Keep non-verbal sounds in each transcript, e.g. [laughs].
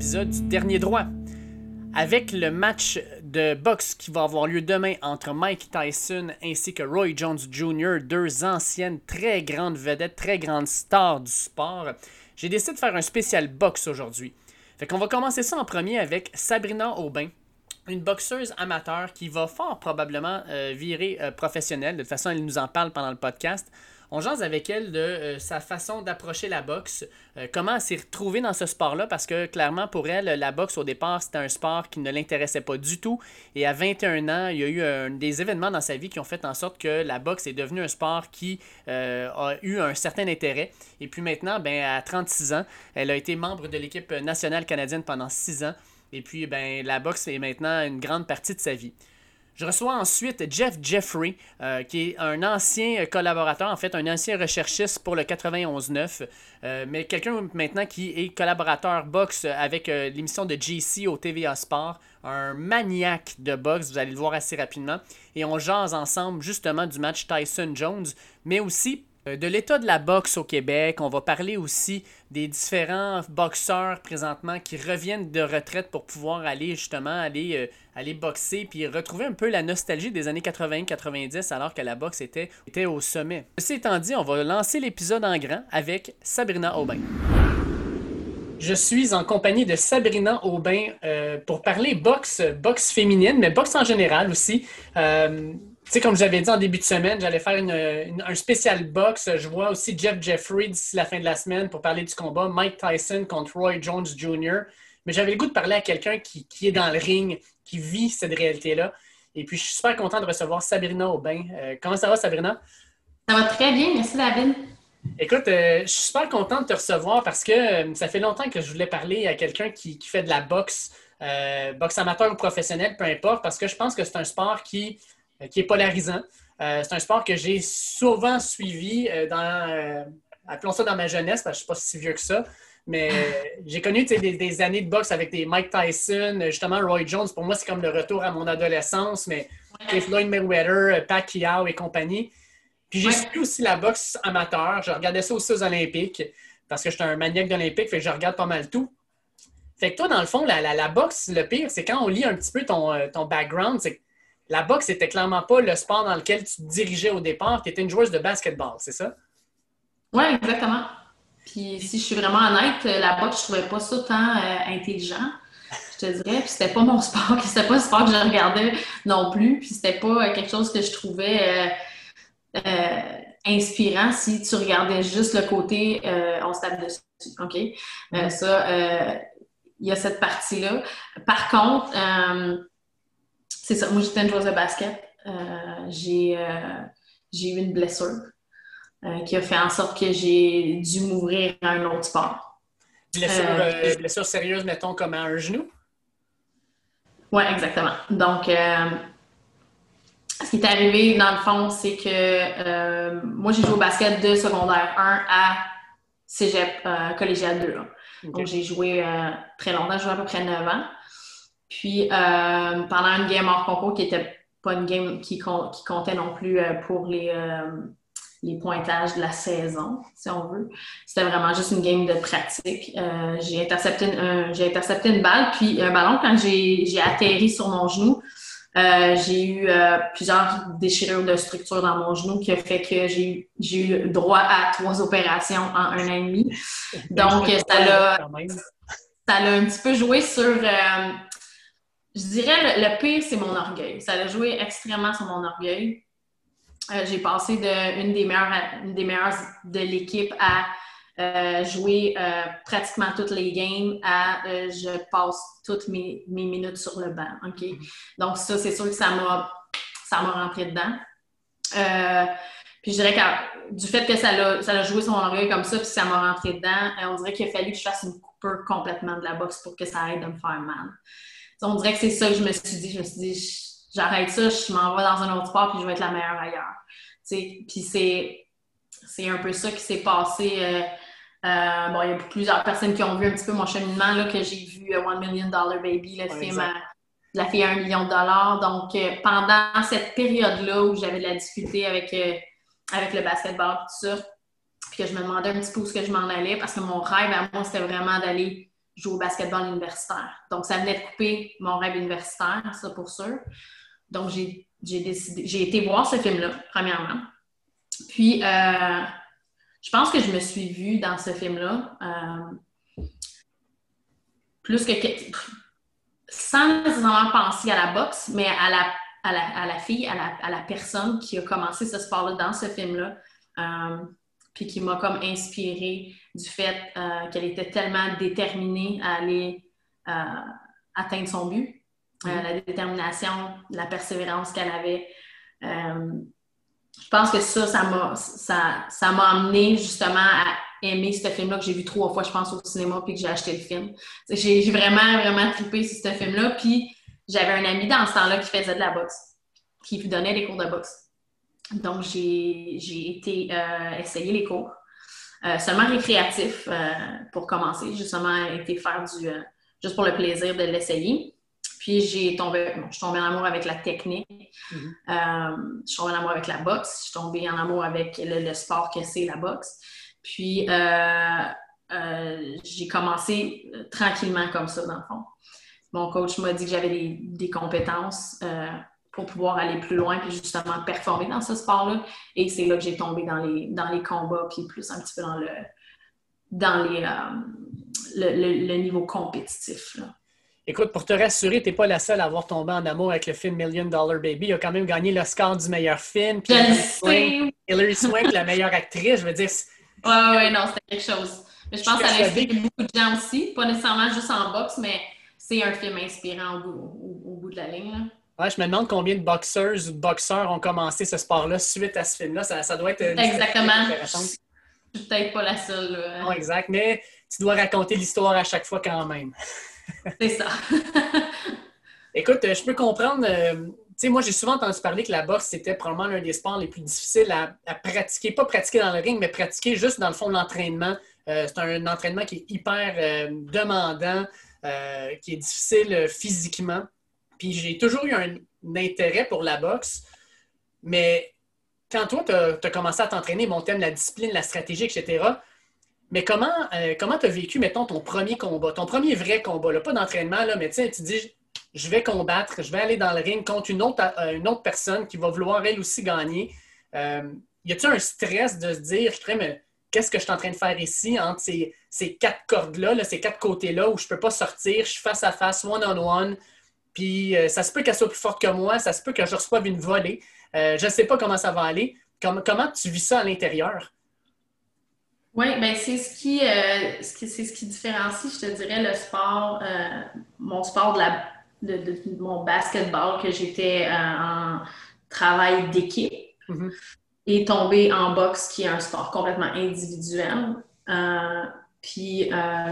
du Dernier Droit. Avec le match de boxe qui va avoir lieu demain entre Mike Tyson ainsi que Roy Jones Jr., deux anciennes très grandes vedettes, très grandes stars du sport, j'ai décidé de faire un spécial boxe aujourd'hui. Fait qu'on va commencer ça en premier avec Sabrina Aubin, une boxeuse amateur qui va fort probablement euh, virer euh, professionnelle. De toute façon, elle nous en parle pendant le podcast. On jase avec elle de euh, sa façon d'approcher la boxe, euh, comment elle s'est retrouvée dans ce sport-là, parce que clairement pour elle, la boxe au départ, c'était un sport qui ne l'intéressait pas du tout. Et à 21 ans, il y a eu des événements dans sa vie qui ont fait en sorte que la boxe est devenue un sport qui euh, a eu un certain intérêt. Et puis maintenant, ben, à 36 ans, elle a été membre de l'équipe nationale canadienne pendant 6 ans. Et puis, ben, la boxe est maintenant une grande partie de sa vie. Je reçois ensuite Jeff Jeffrey, euh, qui est un ancien collaborateur, en fait, un ancien recherchiste pour le 91.9, euh, mais quelqu'un maintenant qui est collaborateur boxe avec euh, l'émission de JC au TVA Sport, un maniaque de boxe, vous allez le voir assez rapidement. Et on jase ensemble justement du match Tyson-Jones, mais aussi euh, de l'état de la boxe au Québec. On va parler aussi des différents boxeurs présentement qui reviennent de retraite pour pouvoir aller justement aller, euh, aller boxer puis retrouver un peu la nostalgie des années 80-90 alors que la boxe était, au sommet. Ceci étant dit, on va lancer l'épisode en grand avec Sabrina Aubin. Je suis en compagnie de Sabrina Aubin euh, pour parler boxe, boxe féminine, mais boxe en général aussi sais, comme j'avais dit en début de semaine, j'allais faire un spécial box. Je vois aussi Jeff Jeffrey d'ici la fin de la semaine pour parler du combat. Mike Tyson contre Roy Jones Jr. Mais j'avais le goût de parler à quelqu'un qui, est dans le ring, qui vit cette réalité-là. Et puis, je suis super content de recevoir Sabrina Aubin. Euh, comment ça va, Sabrina? Ça va très bien. Merci, David. Écoute, euh, je suis super content de te recevoir parce que euh, ça fait longtemps que je voulais parler à quelqu'un qui, qui, fait de la boxe, boxe amateur ou professionnelle, peu importe, parce que je pense que c'est un sport qui qui est polarisant. Euh, c'est un sport que j'ai souvent suivi euh, dans, appelons ça dans ma jeunesse, parce que je ne suis pas si vieux que ça. Mais [laughs] j'ai connu des, années de boxe avec des Mike Tyson, justement Roy Jones. Pour moi, c'est comme le retour à mon adolescence, mais Floyd Mayweather, Pacquiao et compagnie. Puis j'ai suivi aussi la boxe amateur. Je regardais ça aussi aux Olympiques parce que j'étais un maniaque d'Olympique, fait que je regarde pas mal tout. Fait que toi, dans le fond, la, la, boxe, le pire, c'est quand on lit un petit peu ton, ton background, c'est la boxe n'était clairement pas le sport dans lequel tu te dirigeais au départ. Tu étais une joueuse de basketball, c'est ça? Oui, exactement. Puis si je suis vraiment honnête, la boxe, je trouvais pas ça tant euh, intelligent, je te dirais. Puis c'était pas mon [laughs] sport, c'était pas le sport que je regardais non plus. Puis c'était pas euh, quelque chose que je trouvais euh, inspirant si tu regardais juste le côté on se tape dessus. OK? ça, il y a cette partie-là. Par contre, c'est ça. Moi, j'étais une joueuse de basket. Euh, j'ai, euh, j'ai eu une blessure euh, qui a fait en sorte que j'ai dû m'ouvrir à un autre sport. Blessure, blessure sérieuse, mettons, comme à un genou? Oui, exactement. Donc, ce qui est arrivé, dans le fond, c'est que moi, j'ai joué au basket de secondaire 1 à cégep collégial 2. Donc, j'ai joué très longtemps, j'ai joué à peu près 9 ans. Puis euh, pendant une game hors concours qui n'était pas une game qui, comptait non plus euh, pour les, euh, les pointages de la saison, si on veut. C'était vraiment juste une game de pratique. j'ai intercepté, intercepté une balle, puis un ballon, quand j'ai, atterri sur mon genou, j'ai eu plusieurs déchirures de structure dans mon genou qui a fait que j'ai, eu droit à trois opérations en un an et demi. [laughs] Donc, ça l'a, ça l'a un petit peu joué sur je dirais le, pire, c'est mon orgueil. Ça a joué extrêmement sur mon orgueil. Euh, j'ai passé de des meilleures, des meilleures de l'équipe à euh, jouer euh, pratiquement toutes les games à je passe toutes mes, minutes sur le banc. Donc, ça, c'est sûr que ça m'a rentré dedans. puis je dirais que du fait que ça a, joué sur mon orgueil comme ça, puis ça m'a rentré dedans, on dirait qu'il a fallu que je fasse une coupure complètement de la boxe pour que ça aide de me faire mal on dirait que c'est ça que je me suis dit. Je me suis dit, j'arrête ça, je m'en vais dans un autre sport, puis je vais être la meilleure ailleurs. Puis c'est, c'est un peu ça qui s'est passé. Euh, euh, bon, il y a plusieurs personnes qui ont vu un petit peu mon cheminement, là, que j'ai vu euh, One Million Dollar Baby, le film La fille à un million de dollars. Donc, pendant cette période-là où j'avais de la difficulté avec, avec le basketball, tout ça, puis que je me demandais un petit peu où ce que je m'en allais, parce que mon rêve à moi, c'était vraiment d'aller jouer au basketball universitaire. Donc, ça venait de couper mon rêve universitaire, ça pour sûr. Donc, j'ai décidé, j'ai été voir ce film-là, premièrement. Puis, euh, je pense que je me suis vue dans ce film-là euh, plus que, sans nécessairement penser à la boxe, mais à la, à la, fille, à la, à la, personne qui a commencé ce sport-là dans ce film-là. Euh, puis qui m'a comme inspirée du fait euh, qu'elle était tellement déterminée à aller atteindre son but. Mm-hmm. la détermination, la persévérance qu'elle avait je pense que ça, ça m'a ça, ça amené justement à aimer ce film-là que j'ai vu trois fois, je pense, au cinéma, puis que j'ai acheté le film. J'ai vraiment, vraiment trippé sur ce film-là. Puis j'avais un ami dans ce temps-là qui faisait de la boxe, qui lui donnait des cours de boxe. Donc, j'ai été euh, essayer les cours. Euh, seulement récréatif euh, pour commencer, justement, été faire du. juste pour le plaisir de l'essayer. Puis j'ai tombé, je suis tombée en amour avec la technique, euh, je suis tombée en amour avec la boxe, je suis tombée en amour avec le, sport que c'est la boxe. Puis j'ai commencé tranquillement comme ça, dans le fond. Mon coach m'a dit que j'avais des, compétences pour pouvoir aller plus loin puis justement performer dans ce sport-là. Et c'est là que j'ai tombé dans les, dans les combats, puis plus un petit peu dans le, dans les, le, le, niveau compétitif. Là. Écoute, pour te rassurer, tu n'es pas la seule à avoir tombé en amour avec le film Million Dollar Baby. Il a quand même gagné l'Oscar du meilleur film. Puis Hilary Swank, la meilleure actrice. Je veux dire. Oui, oui, non, c'était quelque chose. Mais je pense que ça a inspiré beaucoup de gens aussi. Pas nécessairement juste en boxe, mais c'est un film inspirant au bout, au, bout de la ligne. Ouais, je me demande combien de boxeurs ou de boxeurs ont commencé ce sport-là suite à ce film-là. Ça, ça doit être une Exactement. Je suis peut-être pas la seule. Non, exact. Mais tu dois raconter l'histoire à chaque fois quand même. [laughs] C'est ça. [laughs] Écoute, je peux comprendre. Euh, tu sais, moi, j'ai souvent entendu parler que la boxe, c'était probablement l'un des sports les plus difficiles à, pratiquer. Pas pratiquer dans le ring, mais pratiquer juste dans le fond de l'entraînement. Euh, c'est un, entraînement qui est hyper euh, demandant, qui est difficile physiquement. Puis j'ai toujours eu un, intérêt pour la boxe. Mais quand toi, tu as, commencé à t'entraîner, mon thème, la discipline, la stratégie, etc., mais comment euh, comment tu as vécu, mettons, ton premier combat, ton premier vrai combat, là, pas d'entraînement, là, mais tu dis je vais combattre, je vais aller dans le ring contre une autre, euh, personne qui va vouloir elle aussi gagner. Euh, y a-t-il un stress de se dire, mais qu'est-ce que je suis en train de faire ici entre ces, ces quatre cordes-là, ces quatre côtés-là où je ne peux pas sortir, je suis face à face, one-on-one, puis ça se peut qu'elle soit plus forte que moi, ça se peut que je reçoive une volée. je ne sais pas comment ça va aller. comment tu vis ça à l'intérieur? Oui, ben c'est ce qui, euh, c'est ce qui différencie, je te dirais, le sport, euh, mon sport de la de, mon basketball que j'étais euh, en travail d'équipe mm-hmm. et tombé en boxe qui est un sport complètement individuel, puis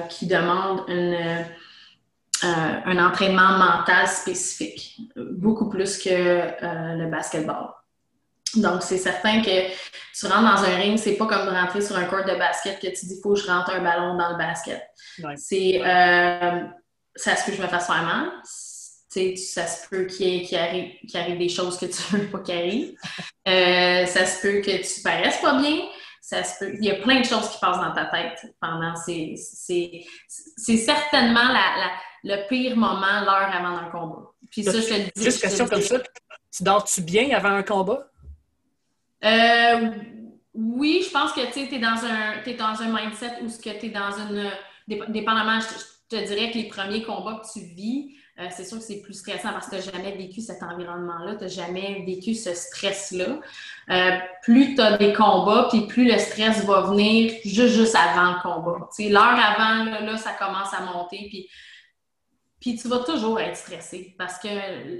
qui demande une, un entraînement mental spécifique, beaucoup plus que le basketball. Donc, c'est certain que tu rentres dans un ring, c'est pas comme de rentrer sur un court de basket que tu dis, faut que je rentre un ballon dans le basket. C'est, euh, ça se peut que je me fasse faire mal. ça se peut qu'il arrive, arrive, des choses que tu veux pas qu'il arrive. Euh, ça se peut que tu paraisses pas bien. Ça se peut, il y a plein de choses qui passent dans ta tête pendant ces. C'est certainement la, le pire moment, l'heure avant un combat. Puis ça, je te le dis. Juste question comme ça. Tu dors-tu bien avant un combat? Euh, oui, je pense que tu es dans un es dans un mindset où tu es dans une. Dépendamment, je te, dirais que les premiers combats que tu vis, euh, c'est sûr que c'est plus stressant parce que tu n'as jamais vécu cet environnement-là, tu n'as jamais vécu ce stress-là. Euh, plus tu as des combats, puis plus le stress va venir juste, juste avant le combat. L'heure avant, là, ça commence à monter, puis puis tu vas toujours être stressé parce que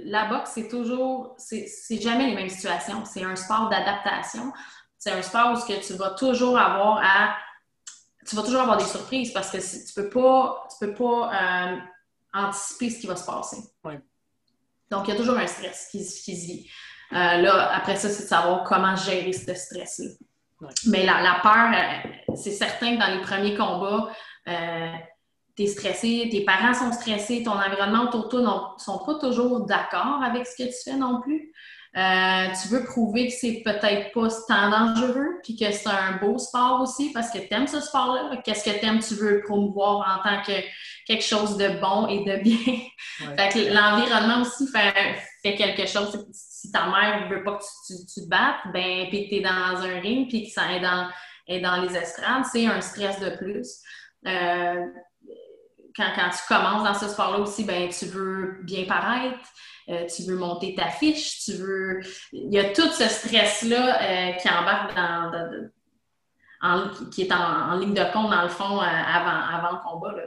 la boxe, c'est toujours, c'est jamais les mêmes situations. C'est un sport d'adaptation. C'est un sport où que tu vas toujours avoir à. Tu vas toujours avoir des surprises parce que tu peux pas, tu peux pas euh, anticiper ce qui va se passer. Donc, il y a toujours un stress qui, qui se vit. Euh, là, après ça, c'est de savoir comment gérer ce stress-là. Mais la, la peur, euh, c'est certain que dans les premiers combats, tu es stressé, tes parents sont stressés, ton environnement autour de toi ne sont pas toujours d'accord avec ce que tu fais non plus. Euh, tu veux prouver que c'est peut-être pas tant dangereux, puis que c'est un beau sport aussi parce que tu aimes ce sport-là. Qu'est-ce que tu aimes, tu veux promouvoir en tant que quelque chose de bon et de bien. fait que l'environnement aussi fait, fait, quelque chose. Si ta mère veut pas que tu, te battes, ben, puis que tu es dans un ring, puis que ça est dans, est dans les estrades, c'est un stress de plus. Euh, quand, quand, tu commences dans ce sport-là aussi, ben, tu veux bien paraître, euh, tu veux monter ta fiche, tu veux. Il y a tout ce stress-là euh, qui embarque dans, qui est en, ligne de compte, dans le fond, euh, avant, avant le combat. Là,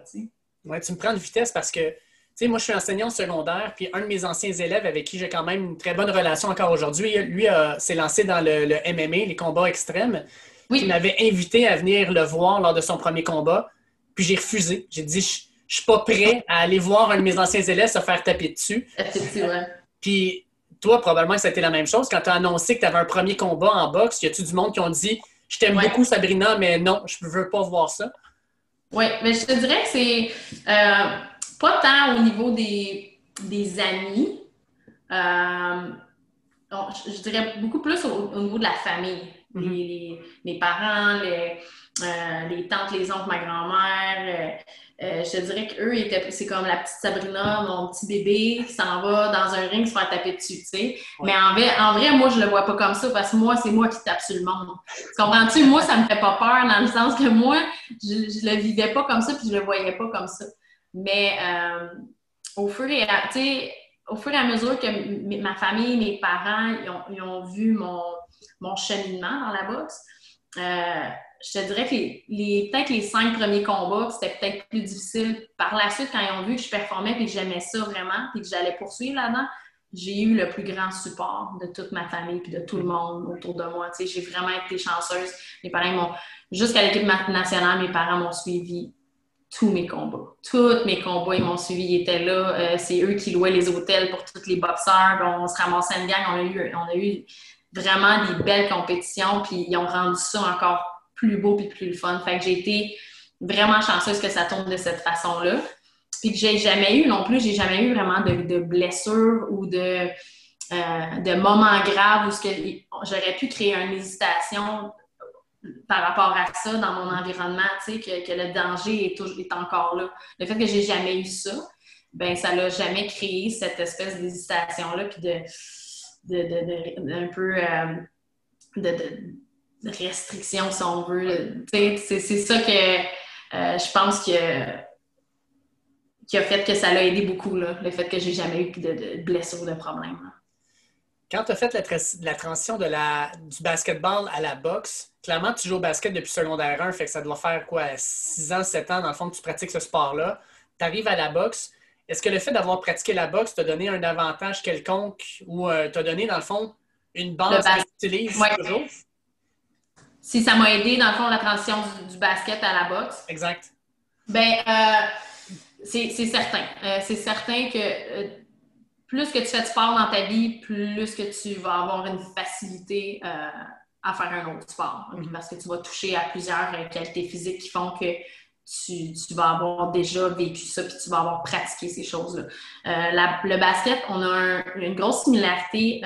ouais, tu me prends de vitesse parce que tu sais, moi, je suis enseignant secondaire, puis un de mes anciens élèves avec qui j'ai quand même une très bonne relation encore aujourd'hui, lui s'est lancé dans le, MMA, les combats extrêmes. Oui. Il m'avait invité à venir le voir lors de son premier combat, puis j'ai refusé. J'ai dit, je suis pas prêt à aller voir un de mes anciens élèves se faire taper dessus. Puis toi, probablement que ça a été la même chose. Quand tu as annoncé que tu avais un premier combat en boxe, y a-tu du monde qui ont dit Je t'aime beaucoup, Sabrina, mais non, je ne veux pas voir ça? Oui, mais je te dirais que c'est euh, pas tant au niveau des, amis. Euh, je, dirais beaucoup plus au, niveau de la famille. Mm-hmm. les, parents, les, euh, les tantes, les oncles, ma grand-mère. Euh, je te dirais qu'eux, c'est comme la petite Sabrina, mon petit bébé qui s'en va dans un ring se faire taper dessus, tu sais. Mais en vrai, en vrai, moi, je le vois pas comme ça parce que moi, c'est moi qui tape sur le monde. Comprends-tu? Moi, ça me fait pas peur dans le sens que moi, je, je le vivais pas comme ça puis je le voyais pas comme ça. Mais euh, au fur et à, au fur et à mesure que ma famille, mes parents, ils ont, vu mon, mon, cheminement dans la boxe, euh, je te dirais que les, peut-être les cinq premiers combats, c'était peut-être plus difficile. Par la suite, quand ils ont vu que je performais et que j'aimais ça vraiment et que j'allais poursuivre là-dedans, j'ai eu le plus grand support de toute ma famille et de tout le monde autour de moi. j'ai vraiment été chanceuse. Mes parents m'ont, jusqu'à l'équipe nationale, mes parents m'ont suivi tous mes combats. Tous mes combats, ils m'ont suivi, ils étaient là. Euh, c'est eux qui louaient les hôtels pour tous les boxeurs. On, se ramassait une gang. On a eu, on a eu vraiment des belles compétitions, puis ils ont rendu ça encore plus beau puis plus fun. Fait que j'ai été vraiment chanceuse que ça tombe de cette façon-là. Puis que j'ai jamais eu non plus, j'ai jamais eu vraiment de, blessures ou de, euh, de moments graves où j'aurais pu créer une hésitation par rapport à ça dans mon environnement, tu sais, que, le danger est, toujours, est encore là. Le fait que j'ai jamais eu ça, ben ça l'a jamais créé cette espèce d'hésitation-là, puis de, de, un peu euh, de, restrictions, si on veut. C'est ça que euh, je pense que qui a fait que ça l'a aidé beaucoup, là, le fait que j'ai jamais eu de, blessures ou de problèmes. Quand tu as fait la, transition de la, du basketball à la boxe, clairement, tu joues au basket depuis secondaire 1, fait que ça doit faire quoi, 6 ans, 7 ans, dans le fond, que tu pratiques ce sport-là. Tu arrives à la boxe. Est-ce que le fait d'avoir pratiqué la boxe t'a donné un avantage quelconque ou euh, t'a donné, dans le fond, une base que tu utilises toujours? Si ça m'a aidé, dans le fond, la transition du, basket à la boxe. Exact. Ben, euh, c'est certain. Euh, c'est certain que euh, plus que tu fais de sport dans ta vie, plus que tu vas avoir une facilité à faire un autre sport. Mm-hmm. Parce que tu vas toucher à plusieurs qualités physiques qui font que tu, vas avoir déjà vécu ça puis tu vas avoir pratiqué ces choses-là. le basket, on a une grosse similarité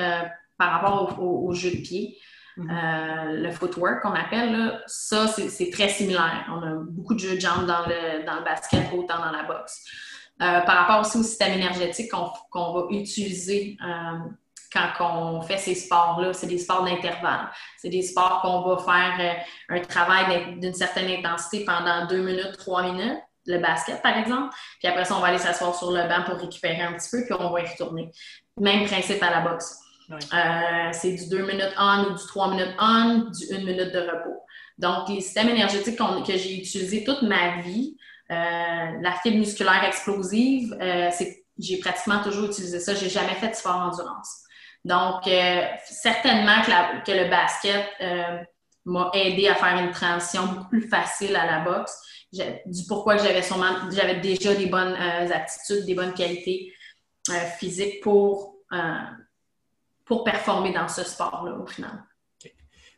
par rapport au jeu de pied. Mhm. Euh, le footwork qu'on appelle, ça, c'est très similaire. On a beaucoup de jeux de jambes dans le, dans le basket, autant dans la boxe. Euh, par rapport aussi au système énergétique qu'on va utiliser euh, quand on fait ces sports-là, c'est des sports d'intervalle. C'est des sports qu'on va faire un travail d'une certaine intensité pendant deux minutes, trois minutes le basket, par exemple. Puis après ça, on va aller s'asseoir sur le banc pour récupérer un petit peu, puis on va y retourner. Même principe à la boxe. Euh, c'est du 2 minutes on ou du 3 minutes on, du 1 minute de repos. Donc, les systèmes énergétiques que j'ai utilisés toute ma vie, euh, la fibre musculaire explosive, euh, j'ai pratiquement toujours utilisé ça. J'ai jamais fait de sport endurance. Donc, certainement que, le basket m'a aidé à faire une transition beaucoup plus facile à la boxe. Du pourquoi j'avais j'avais déjà des bonnes aptitudes, des bonnes qualités physiques pour pour performer dans ce sport-là au final.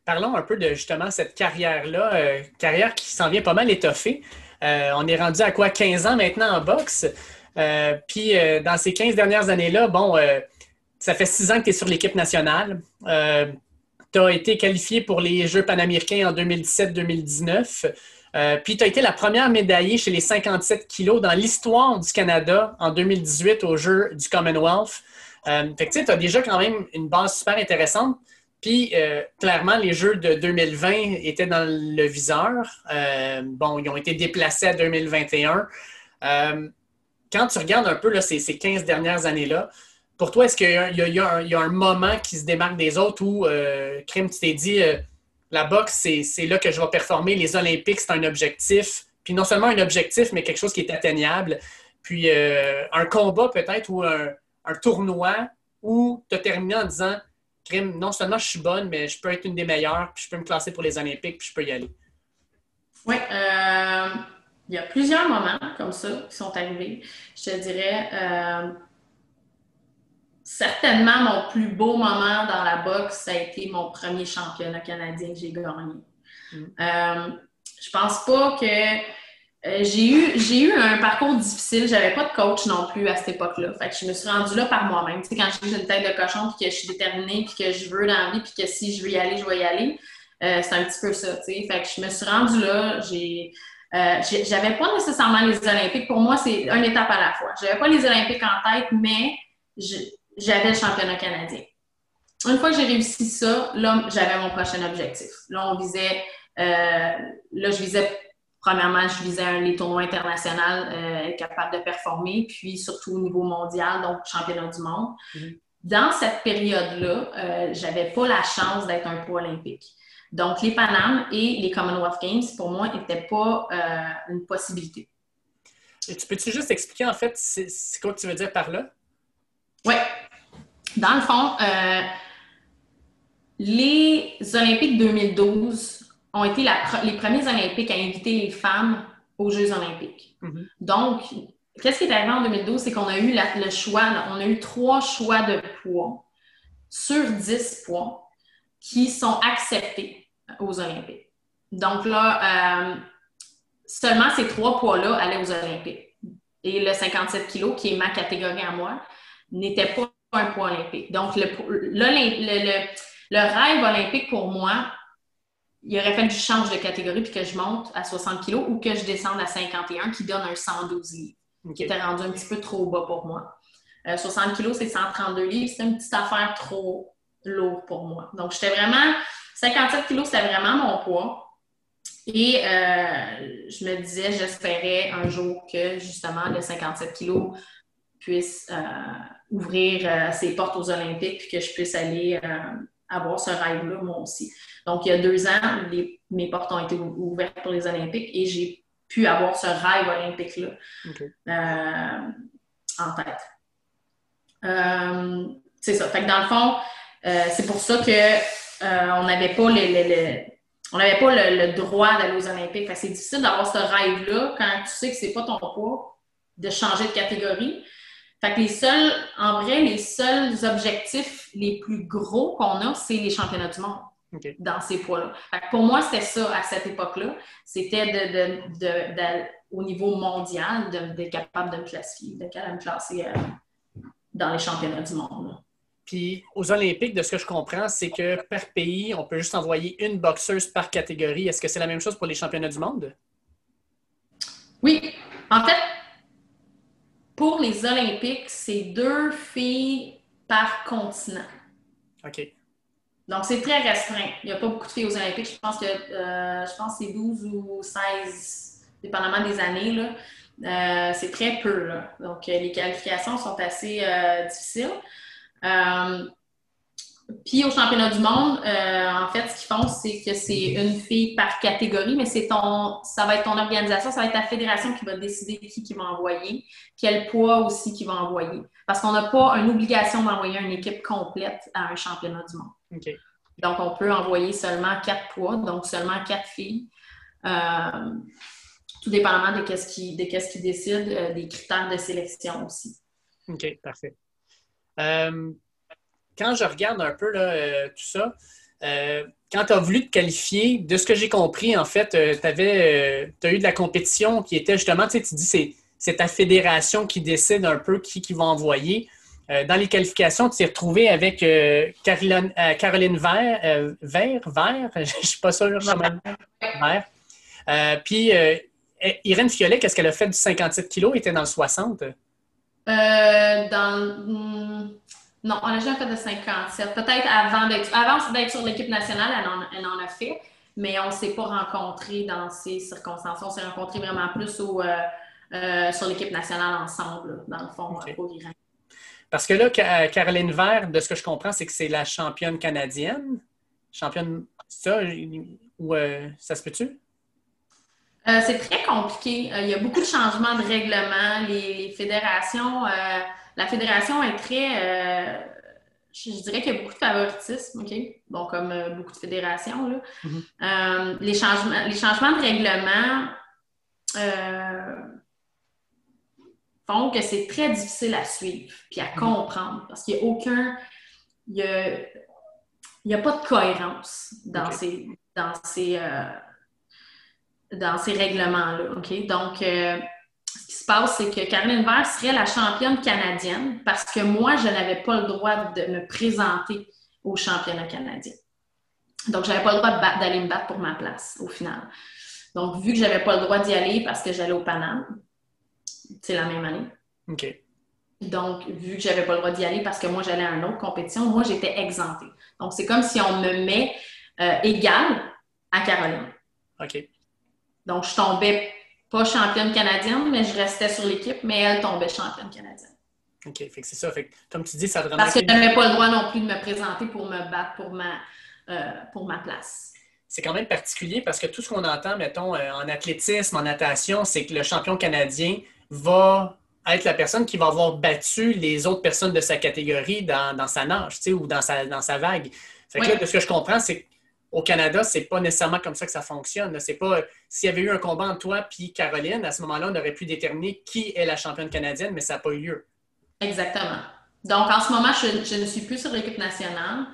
Parlons un peu de justement cette carrière-là, euh, carrière qui s'en vient pas mal étoffée. Euh, on est rendu à quoi 15 ans maintenant en boxe? Euh, puis dans ces 15 dernières années-là, bon, ça fait six ans que tu es sur l'équipe nationale. tu as été qualifié pour les Jeux panaméricains en 2017-2019. puis tu as été la première médaillée chez les 57 kilos dans l'histoire du Canada en 2018 aux Jeux du Commonwealth. Fait que tu as déjà quand même une base super intéressante. Puis, euh, clairement, les Jeux de 2020 étaient dans le viseur. Euh, bon, ils ont été déplacés à 2021. Euh, quand tu regardes un peu là, ces, 15 dernières années-là, pour toi, est-ce qu'il y, a un moment qui se démarque des autres où, Crime, tu t'es dit, la boxe, c'est là que je vais performer, les Olympiques, c'est un objectif. Puis non seulement un objectif, mais quelque chose qui est atteignable. Puis un combat peut-être ou un, un tournoi où tu as terminé en disant non seulement je suis bonne, mais je peux être une des meilleures, puis je peux me classer pour les Olympiques, puis je peux y aller. Oui, euh, il y a plusieurs moments comme ça qui sont arrivés. Je te dirais, euh, certainement mon plus beau moment dans la boxe, ça a été mon premier championnat canadien que j'ai gagné. Mm. Euh, je pense pas que euh, j'ai eu, j'ai eu un parcours difficile. J'avais pas de coach non plus à cette époque-là. Fait que je me suis rendue là par moi-même. Tu sais, quand j'ai une tête de cochon, puis que je suis déterminée, puis que je veux dans la vie, puis que si je veux y aller, je vais y aller, euh, c'est un petit peu ça. Tu sais. Fait que je me suis rendue là. J'ai, euh, j'avais pas nécessairement les Olympiques. Pour moi, c'est une étape à la fois. J'avais pas les Olympiques en tête, mais j'avais le championnat canadien. Une fois que j'ai réussi ça, là, j'avais mon prochain objectif. Là, on visait, là, je visais premièrement, je visais les tournois internationaux, euh, capable de performer, puis surtout au niveau mondial, donc championnat du monde. Mm-hmm. Dans cette période-là, euh, j'avais pas la chance d'être un pro olympique. Donc, les Panames et les Commonwealth Games, pour moi, n'étaient pas euh, une possibilité. Et tu peux-tu juste expliquer, en fait, c'est quoi que tu veux dire par là? Oui. Dans le fond, euh, les Olympiques 2012 ont été les premiers Olympiques à inviter les femmes aux Jeux olympiques. Mm-hmm. Donc, qu'est-ce qui est arrivé en 2012? C'est qu'on a eu le choix, on a eu trois choix de poids sur dix poids qui sont acceptés aux Olympiques. Donc là, euh, seulement ces trois poids-là allaient aux Olympiques. Et le 57 kg, qui est ma catégorie à moi, n'était pas un poids olympique. Donc, le, le rêve olympique pour moi, il aurait fallu que je change de catégorie puis que je monte à 60 kg ou que je descende à 51 qui donne un 112 livres, qui était rendu un petit peu trop bas pour moi. 60 kg, c'est 132 livres. C'est une petite affaire trop lourde pour moi. Donc, j'étais vraiment... 57 kg, c'était vraiment mon poids. Et euh, je me disais, j'espérais un jour que, justement, le 57 kg puisse euh, ouvrir euh, ses portes aux Olympiques puis que je puisse aller avoir ce rêve-là, moi aussi. Donc, il y a deux ans, mes portes ont été ouvertes pour les Olympiques et j'ai pu avoir ce rêve olympique-là euh, en tête. Euh, c'est ça. Fait que dans le fond, euh, c'est pour ça qu'on n'avait pas le, on n'avait pas le, droit d'aller aux Olympiques. c'est difficile d'avoir ce rêve-là quand tu sais que c'est pas ton poids, de changer de catégorie. Fait que les seuls, en vrai, les seuls objectifs les plus gros qu'on a, c'est les championnats du monde. dans ces poids-là. Pour moi, c'était ça à cette époque-là. C'était de, au niveau mondial d'être capable de me classifier, de me classer euh, dans les championnats du monde. Puis aux Olympiques, de ce que je comprends, c'est que par pays, on peut juste envoyer une boxeuse par catégorie. Est-ce que c'est la même chose pour les championnats du monde? Oui. En fait, pour les Olympiques, c'est deux filles par continent. OK. Donc, c'est très restreint. Il n'y a pas beaucoup de filles aux Olympiques. Je pense que euh, je pense c'est 12 ou 16, dépendamment des années. Là. Euh, c'est très peu. Là. Donc, euh, les qualifications sont assez difficiles. Puis au championnat du monde, euh, en fait, ce qu'ils font, c'est que c'est une fille par catégorie, mais c'est ton, ça va être ton organisation, ça va être ta fédération qui va décider qui qui va envoyer, quel poids aussi qui va envoyer. Parce qu'on n'a pas une obligation d'envoyer une équipe complète à un championnat du monde. Donc, on peut envoyer seulement quatre poids, donc seulement quatre filles. Euh, tout dépendamment de qu'est-ce qui, de qu'est-ce qui décide, euh, des critères de sélection aussi. OK, parfait quand je regarde un peu euh, tout ça, euh, quand tu as voulu te qualifier, de ce que j'ai compris, en fait, euh, tu as eu de la compétition qui était justement, tu dis, c'est, ta fédération qui décide un peu qui, qui va envoyer. dans les qualifications, tu t'es retrouvé avec Caroline, Caroline Vert, Vert, Vert, [laughs] je ne suis pas sûr, Vert. puis Irène Fiolet, qu'est-ce qu'elle a fait du 57 kg? Elle était dans le 60? dans. Non, on n'a jamais fait de 57. Peut-être avant d'être, avant d'être sur l'équipe nationale, elle en, a fait, mais on ne s'est pas rencontrés dans ces circonstances. On s'est rencontrés vraiment plus au, euh, euh, sur l'équipe nationale ensemble, dans le fond, pour Iran. Parce que là, Caroline Vert, de ce que je comprends, c'est que c'est la championne canadienne. Championne, ça, ou euh, ça se peut-tu? c'est très compliqué. il y a beaucoup de changements de règlement. les fédérations la fédération est très. Euh, je, dirais qu'il y a beaucoup de favoritisme, OK? Bon, comme euh, beaucoup de fédérations, là. Mm-hmm. Euh, les, changements, les changements de règlement font que c'est très difficile à suivre puis à mm-hmm. comprendre parce qu'il n'y a aucun. Il n'y a, pas de cohérence dans ces. Dans ces dans ces règlements-là. OK? Donc, passe, c'est que Caroline Vert serait la championne canadienne parce que moi, je n'avais pas le droit de me présenter au championnat canadien. Donc, je n'avais pas le droit d'aller me battre pour ma place au final. Donc, vu que je n'avais pas le droit d'y aller parce que j'allais au Paname, c'est la même année. OK. Donc, vu que je n'avais pas le droit d'y aller parce que moi, j'allais à une autre compétition, moi, j'étais exemptée. Donc, c'est comme si on me met euh, égale à Caroline. OK. Donc, je tombais pas championne canadienne, mais je restais sur l'équipe, mais elle tombait championne canadienne. OK, fait que c'est ça. Fait comme tu dis, ça te Parce que je n'avais pas le droit non plus de me présenter pour me battre pour ma, euh, pour ma place. C'est quand même particulier parce que tout ce qu'on entend, mettons, euh, en athlétisme, en natation, c'est que le champion canadien va être la personne qui va avoir battu les autres personnes de sa catégorie dans, sa nage, ou dans sa, dans sa vague. Fait que là, de ce que je comprends, c'est au Canada, c'est pas nécessairement comme ça que ça fonctionne. C'est pas s'il y avait eu un combat entre toi puis Caroline, à ce moment-là, on aurait pu déterminer qui est la championne canadienne, mais ça n'a pas eu lieu. Exactement. Donc en ce moment, je, ne suis plus sur l'équipe nationale,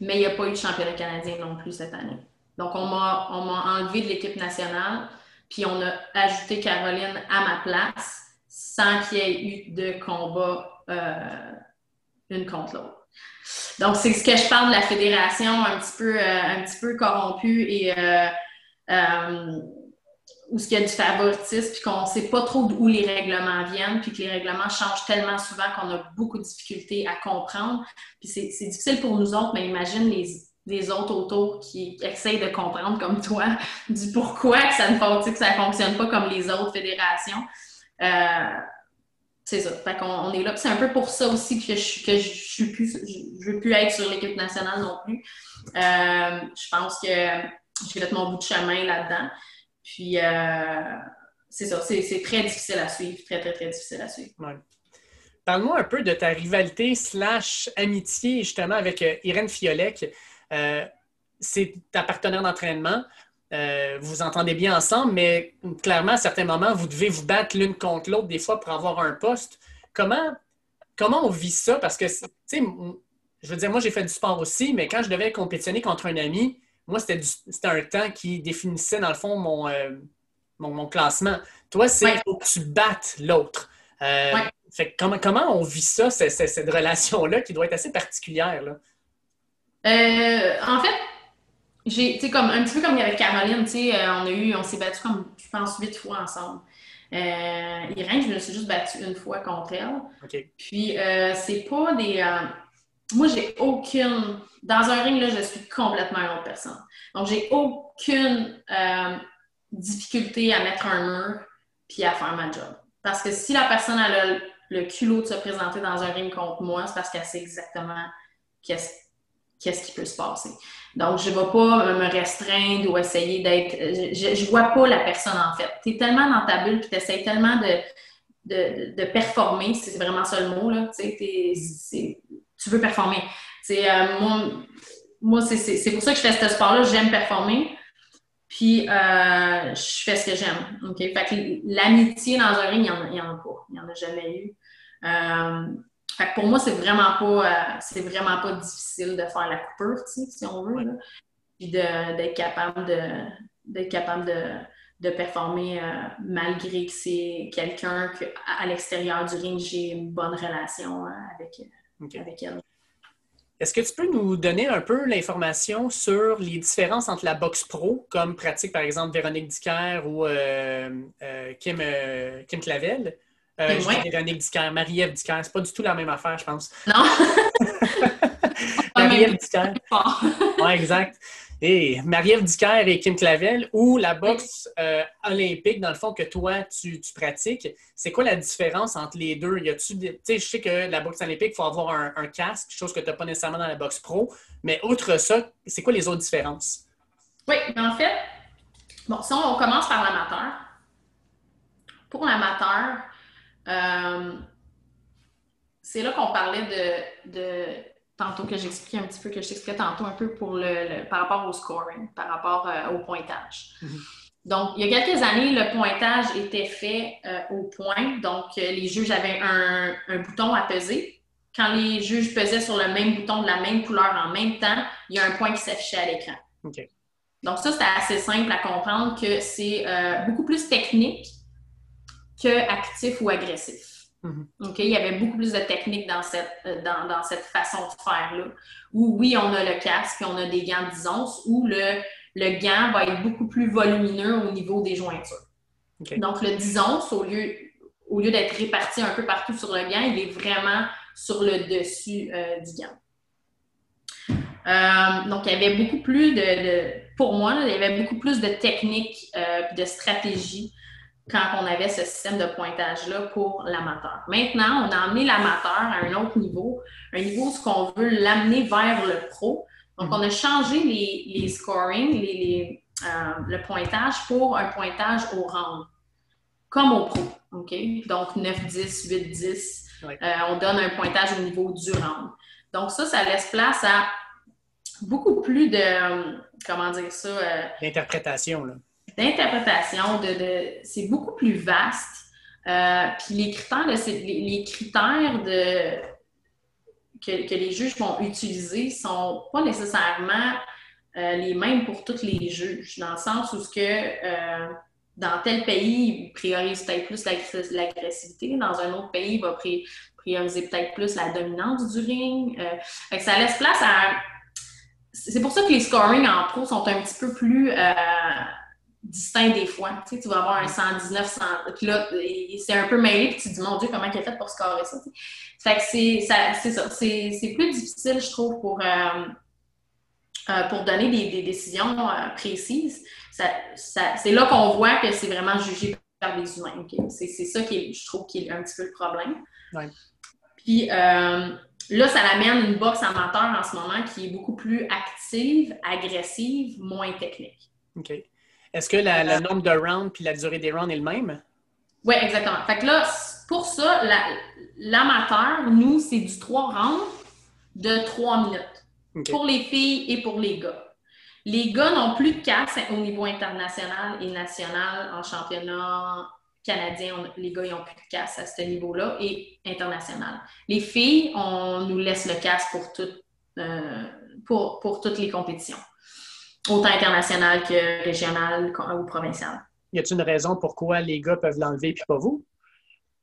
mais il n'y a pas eu de championnat canadien non plus cette année. Donc on m'a enlevé de l'équipe nationale, puis on a ajouté Caroline à ma place sans qu'il y ait eu de combat euh, une contre l'autre. Donc, c'est ce que je parle de la fédération un petit peu, euh, un petit peu corrompue et euh, euh, où ce qu'il y a du favoritisme, puis qu'on ne sait pas trop d'où les règlements viennent, puis que les règlements changent tellement souvent qu'on a beaucoup de difficultés à comprendre. Puis c'est difficile pour nous autres, mais imagine les, les autres autour qui essayent de comprendre comme toi [laughs] du pourquoi que ça ne que ça fonctionne pas comme les autres fédérations. C'est ça. Fait qu'on on est là. C'est un peu pour ça aussi que je que je, je, veux plus être sur l'équipe nationale non plus. Euh, je pense que j'ai fait mon bout de chemin là-dedans. Puis euh, c'est ça. C'est très difficile à suivre. Très, très, très difficile à suivre. Parle-moi un peu de ta rivalité slash amitié justement avec euh, Irène Fiolek. c'est ta partenaire d'entraînement. Euh, vous vous entendez bien ensemble, mais clairement, à certains moments, vous devez vous battre l'une contre l'autre des fois pour avoir un poste. Comment, comment on vit ça? Parce que, tu sais, je veux dire, moi, j'ai fait du sport aussi, mais quand je devais compétitionner contre un ami, moi, c'était un temps qui définissait, dans le fond, mon, euh, mon, classement. Toi, c'est faut que tu battes l'autre. Euh, comment, comment on vit ça, cette, cette relation-là, qui doit être assez particulière? Là? en fait, j'ai, tu sais, comme un petit peu comme avec Caroline, tu sais, euh, on a eu, on s'est battu comme, je pense, huit fois ensemble. Euh, Irène, je me suis juste battue une fois contre elle. Puis, euh, c'est pas des. Euh, moi, j'ai aucune. Dans un ring, là, je suis complètement une autre personne. Donc, j'ai aucune difficulté à mettre un mur puis à faire ma job. Parce que si la personne a le, le culot de se présenter dans un ring contre moi, c'est parce qu'elle sait exactement qu'est-ce qu'est-ce qui peut se passer. Donc, je ne vais pas me restreindre ou essayer d'être. Je ne vois pas la personne en fait. Tu es tellement dans ta bulle, tu essaies tellement de, de, de, performer, c'est vraiment ça le mot, là. tu veux performer. Euh, moi, moi c'est pour ça que je fais ce sport-là, j'aime performer. Puis, euh, je fais ce que j'aime. Fait que l'amitié dans un ring, il n'y en, en, a pas. Il n'y en a jamais eu. Euh, pour moi, c'est vraiment pas euh, c'est vraiment pas difficile de faire la coupure, si on veut. Puis d'être capable de d'être capable de, de performer malgré que c'est quelqu'un que à, l'extérieur du ring, j'ai une bonne relation avec, avec elle. Est-ce que tu peux nous donner un peu l'information sur les différences entre la boxe pro, comme pratique par exemple Véronique Dicker ou euh, euh, Kim, euh, Kim Clavel? Véronique Dicker, Marie-Ève Dicker, c'est pas du tout la même affaire, je pense. Non! [laughs] Marie-Ève Dicker. oui, exact et Marie-Ève et Kim Clavel, ou la boxe euh, olympique, dans le fond, que toi, tu, pratiques, c'est quoi la différence entre les deux? Y tu sais, je sais que la boxe olympique, il faut avoir un, casque, chose que tu n'as pas nécessairement dans la boxe pro, mais outre ça, c'est quoi les autres différences? Oui, en fait, bon, si on, commence par l'amateur, pour l'amateur, euh, c'est là qu'on parlait de tantôt que j'expliquais un petit peu, que je t'expliquais tantôt un peu pour le, par rapport au scoring, par rapport euh, au pointage. Mhm. Donc, il y a quelques années, le pointage était fait euh, au point. Donc, les juges avaient un, bouton à peser. Quand les juges pesaient sur le même bouton de la même couleur en même temps, il y a un point qui s'affichait à l'écran. Donc, ça, c'était assez simple à comprendre que c'est beaucoup plus technique que actif ou agressif. Mhm. Il y avait beaucoup plus de techniques dans cette, euh, dans, cette façon de faire-là. Où oui, on a le casque, on a des gants 10 onces, où le, le gant va être beaucoup plus volumineux au niveau des jointures. Donc, le 10 onces, au lieu, au lieu d'être réparti un peu partout sur le gant, il est vraiment sur le dessus euh, du gant. Euh, donc, il y avait beaucoup plus de, pour moi, il y avait beaucoup plus de techniques, de stratégies quand on avait ce système de pointage-là pour l'amateur. Maintenant, on a amené l'amateur à un autre niveau, un niveau où on veut l'amener vers le pro. Donc, mhm. on a changé les, les scoring, les, euh, le pointage pour un pointage au round, comme au pro. OK? Donc, 9, 10, 8, 10. on donne un pointage au niveau du round. Donc, ça, ça laisse place à beaucoup plus de, euh, comment dire ça? Euh, L'interprétation, là d'interprétation, c'est beaucoup plus vaste. Euh, puis les critères, critères que, les juges vont utiliser sont pas nécessairement euh, les mêmes pour tous les juges, dans le sens où ce que euh, dans tel pays, ils priorisent peut-être plus l'agressivité, dans un autre pays, il va prioriser peut-être plus la dominance du ring. ça laisse place à. C'est pour ça que les scoring en pro sont un petit peu plus distinct des fois. Tu, sais, tu vas avoir un 119, 100, puis là, c'est un peu mêlé, puis tu te dis, mon Dieu, comment il a fait pour scorer ça? Fait que c'est ça. C'est plus difficile, je trouve, pour, euh, euh, pour donner des, décisions euh, précises. c'est là qu'on voit que c'est vraiment jugé par des humains. C'est ça qui je trouve, qui est un petit peu le problème. Puis là, ça l'amène une boxe amateur en ce moment qui est beaucoup plus active, agressive, moins technique. OK. Est-ce que la, le nombre de rounds puis la durée des rounds est le même? Oui, exactement. Fait que là, pour ça, l'amateur, nous, c'est du 3 rounds de 3 minutes. Pour les filles et pour les gars. Les gars n'ont plus de casse au niveau international et national en championnat canadien. les gars, ils n'ont plus de casse à ce niveau-là et international. Les filles, on nous laisse le casse pour, euh, pour, pour toutes les compétitions autant international que régional ou provincial. Y a-t-il une raison pourquoi les gars peuvent l'enlever puis pas vous?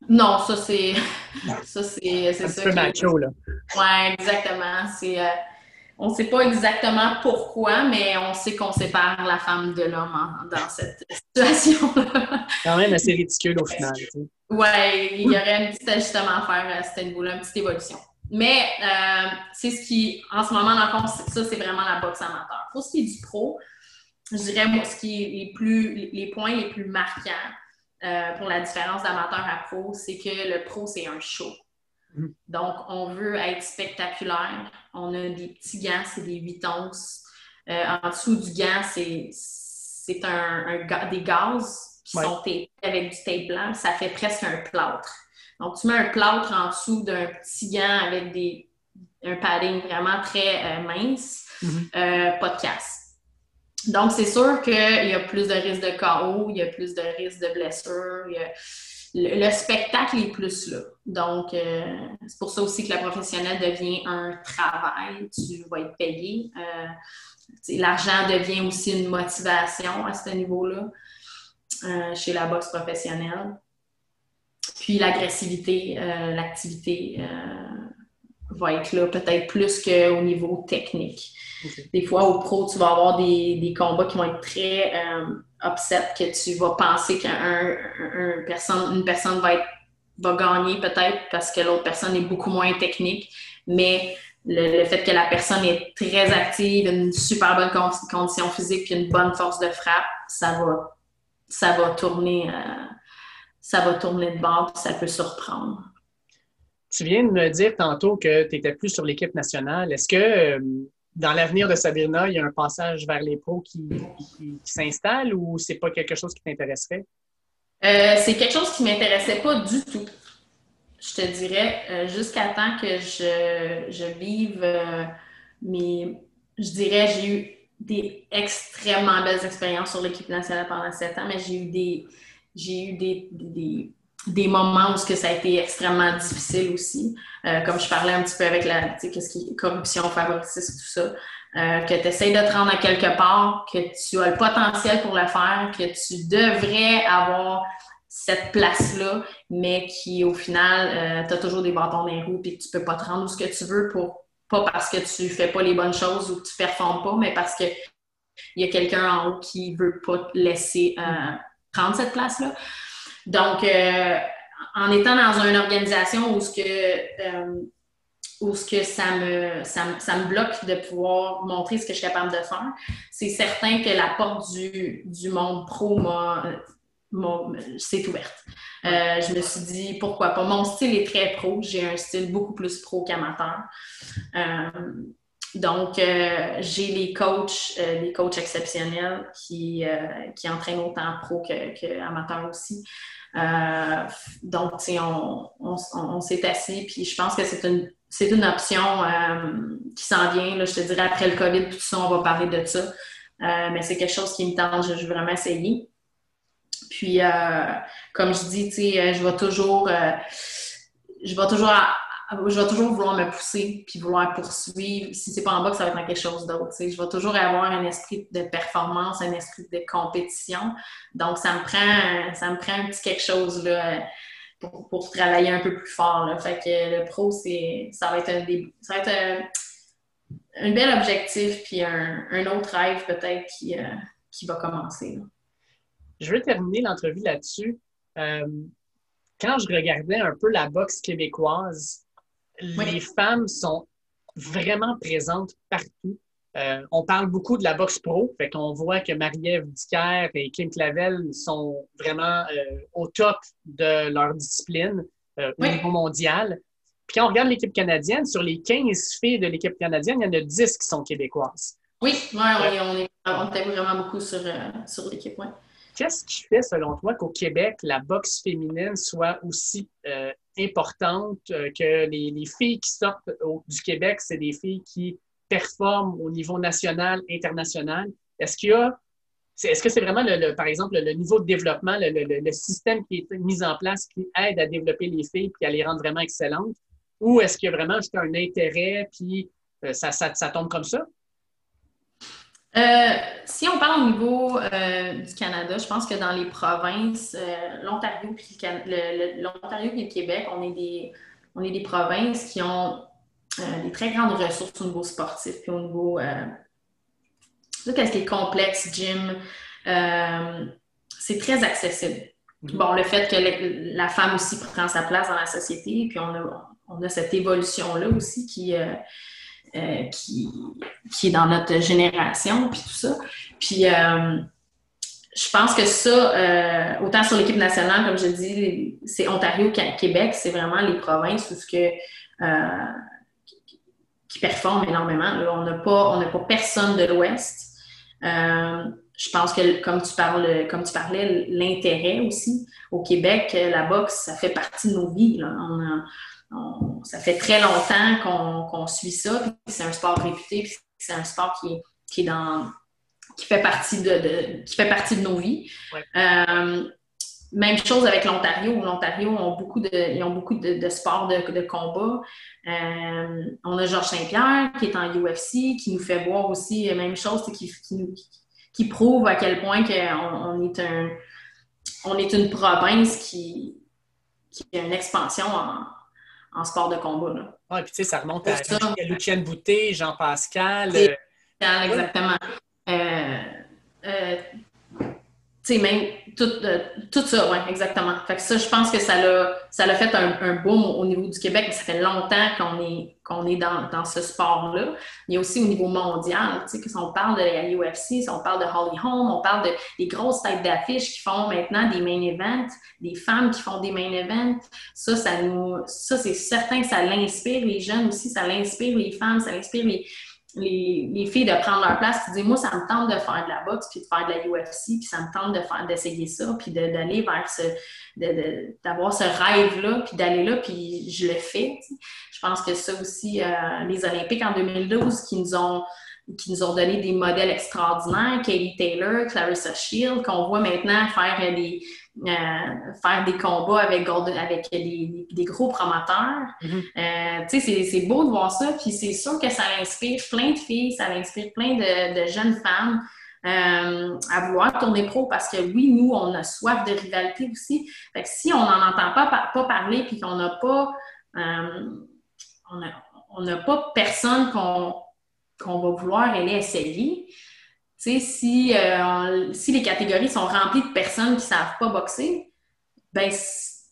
Non, ça c'est [laughs] ça c'est c'est ça. Un peu macho là. Ouais, exactement. C'est euh, on ne sait pas exactement pourquoi, mais on sait qu'on sépare la femme de l'homme dans cette [laughs] situation-là. Quand même assez ridicule au final. Oui, il y aurait un petit ajustement à faire à ce niveau-là, une petite évolution. Mais euh, c'est ce qui, en ce moment, dans ça, c'est vraiment la boxe amateur. Pour ce qui est du pro, je dirais, moi, ce qui est les, plus, les points les plus marquants euh, pour la différence d'amateur à pro, c'est que le pro, c'est un show. Mm-hmm. Donc, on veut être spectaculaire. On a des petits gants, c'est des 8 onces. Euh, en dessous du gant, c'est un, des gaz qui sont tapés avec du tape blanc. Ça fait presque un plâtre. Donc, tu mets un plâtre en dessous d'un petit gant avec des, un padding vraiment très euh, mince, mm-hmm. euh, pas de casse. Donc, c'est sûr qu'il y a plus de risques de KO, il y a plus de risques de blessure, le, spectacle est plus là. Donc, euh, c'est pour ça aussi que la professionnelle devient un travail, tu vas être payé. L'argent devient aussi une motivation à ce niveau-là. chez la boxe professionnelle. Puis l'agressivité, l'activité va être là peut-être plus qu'au niveau technique. Des fois, au pro, tu vas avoir des, combats qui vont être très upset, que tu vas penser qu'une personne, une personne va, être, va gagner peut-être parce que l'autre personne est beaucoup moins technique, mais le, fait que la personne est très active, une super bonne condition physique puis une bonne force de frappe, ça va, ça va tourner, euh, ça va tourner de bord puis ça peut surprendre. Tu viens de me dire tantôt que tu étais plus sur l'équipe nationale. Est-ce que euh, dans l'avenir de Sabrina, il y a un passage vers les pros qui, s'installe ou c'est pas quelque chose qui t'intéresserait? Euh, c'est quelque chose qui m'intéressait pas du tout je te dirais, euh, jusqu'à temps que je, vive euh, mes. Je dirais, j'ai eu des extrêmement belles expériences sur l'équipe nationale pendant sept ans, mais j'ai eu des. J'ai eu des, des, moments où ce que ça a été extrêmement difficile aussi. Euh, comme je parlais un petit peu avec la qu'est-ce qui corruption, favoritisme, tout ça. que tu essaies de te rendre à quelque part, que tu as le potentiel pour le faire, que tu devrais avoir cette place-là, mais qui, au final, euh, tu as toujours des bâtons dans les roues et que tu peux pas te rendre où ce que tu veux pour pas parce que tu fais pas les bonnes choses ou que tu performes pas, mais parce que il y a quelqu'un en haut qui veut pas te laisser euh, prendre cette place-là. Donc, euh, en étant dans une organisation où ce que où ce que ça me, ça, me bloque de pouvoir montrer ce que je suis capable de faire, c'est certain que la porte du, du monde pro m'a c'est ouverte. Euh, je me suis dit, pourquoi pas? Mon style est très pro. J'ai un style beaucoup plus pro qu'amateur. Euh, donc, euh, j'ai les coachs, les coachs exceptionnels qui, qui entraînent autant pro qu'amateur que aussi. donc, on, on, on s'est assis, puis je pense que c'est une, c'est une option qui s'en vient. Là, je te dirais, après le COVID, tout ça, on va parler de ça. mais c'est quelque chose qui me tente, je, je veux vraiment essayer. Puis, euh, comme je dis, tu sais, euh, je vais toujours, euh, je vais toujours, je vais toujours vouloir me pousser puis vouloir poursuivre. Si c'est pas en bas, ça va être dans quelque chose d'autre. Je vais toujours avoir un esprit de performance, un esprit de compétition. Donc, ça me prend, ça me prend un petit quelque chose là. Pour, travailler un peu plus fort. Fait que le pro, c'est, ça va être un, ça va être un, bel objectif, puis un, autre rêve peut-être qui, qui va commencer. Je veux terminer l'entrevue là-dessus. Euh, quand je regardais un peu la boxe québécoise, les femmes sont vraiment présentes partout. Euh, on parle beaucoup de la boxe pro, fait qu'on voit que Marie-Ève Dicker et Kim Clavel sont vraiment euh, au top de leur discipline au niveau mondial. Puis quand on regarde l'équipe canadienne, sur les 15 filles de l'équipe canadienne, il y en a 10 qui sont québécoises. Oui, ouais, on, est, on vraiment beaucoup sur, sur l'équipe. Ouais. Qu'est-ce qui fait, selon toi, qu'au Québec, la boxe féminine soit aussi euh, importante, euh, que les, filles qui sortent du Québec, c'est des filles qui performent au niveau national, international? Est-ce qu'il y a que c'est vraiment, le, par exemple, le niveau de développement, le, système qui est mis en place qui aide à développer les filles et à les rendre vraiment excellentes? Ou est-ce qu'il y a vraiment juste un intérêt puis euh, ça, tombe comme ça? Euh, si on parle au niveau euh, du Canada, je pense que dans les provinces, euh, l'Ontario puis le, l'Ontario et le Québec, on est des, on est des provinces qui ont des très grandes ressources au niveau sportif puis au niveau tout ce qui est complexe, gym, c'est très accessible. Mm-hmm. Bon, le fait que la femme aussi prend sa place dans la société, puis on a, on a cette évolution-là aussi qui euh, qui, qui, est dans notre génération, puis tout ça. Puis euh, je pense que ça, euh, autant sur l'équipe nationale, comme je dis, c'est Ontario, Québec, c'est vraiment les provinces que qui performent énormément. on n'a pas, pas personne de l'Ouest. je pense que, comme tu, parles, comme tu parlais, l'intérêt aussi. Au Québec, la boxe, ça fait partie de nos vies. On a, ça fait très longtemps qu'on suit ça. C'est un sport réputé, c'est un sport qui est, qui est dans qui fait partie de, qui fait partie de nos vies. Euh, même chose avec l'Ontario. L'Ontario ont beaucoup de, ils ont beaucoup de, sports de, de combat. Euh, on a Georges Saint-Pierre qui est en UFC, qui nous fait voir aussi la même chose, qui, qui, qui, prouve à quel point on, on est un, on est une province qui, qui a une expansion en, sport de combat. Oui, puis tu sais, ça remonte à, à Lucienne Boutet, Jean-Pascal. Euh, exactement. Euh, euh, même tout, euh, ça, oui, exactement. Fait que ça, je pense que ça l'a, ça l'a fait un, boom au niveau du Québec, mais ça fait longtemps qu'on est, qu'on est dans, dans ce sport-là. A aussi au niveau mondial, tu sais, que si on parle de la UFC, si on parle de Holly Holm, on parle de, des grosses têtes d'affiches qui font maintenant des main events, des femmes qui font des main events. Ça, ça nous, ça, c'est certain que ça l'inspire les jeunes aussi, ça l'inspire les femmes, ça l'inspire les, les, filles de prendre leur place de dire moi ça me tente de faire de la boxe puis de faire de la UFC puis ça me tente de faire d'essayer ça puis d'aller vers ce d'avoir ce rêve là puis d'aller là puis je le fais je pense que ça aussi euh, les Olympiques en 2012 qui nous ont qui nous ont donné des modèles extraordinaires, Katie Taylor, Clarissa Shield, qu'on voit maintenant faire des, euh, faire des combats avec, avec des, gros promoteurs. Mm-hmm. Euh, c'est beau de voir ça, puis c'est sûr que ça inspire plein de filles, ça inspire plein de, jeunes femmes euh, à vouloir tourner pro parce que oui, nous, on a soif de rivalité aussi. Fait que si on n'en entend pas, pas parler puis qu'on n'a pas on n'a pas personne qu'on va vouloir aller essayer, sais, si, euh, si les catégories sont remplies de personnes qui ne savent pas boxer, ben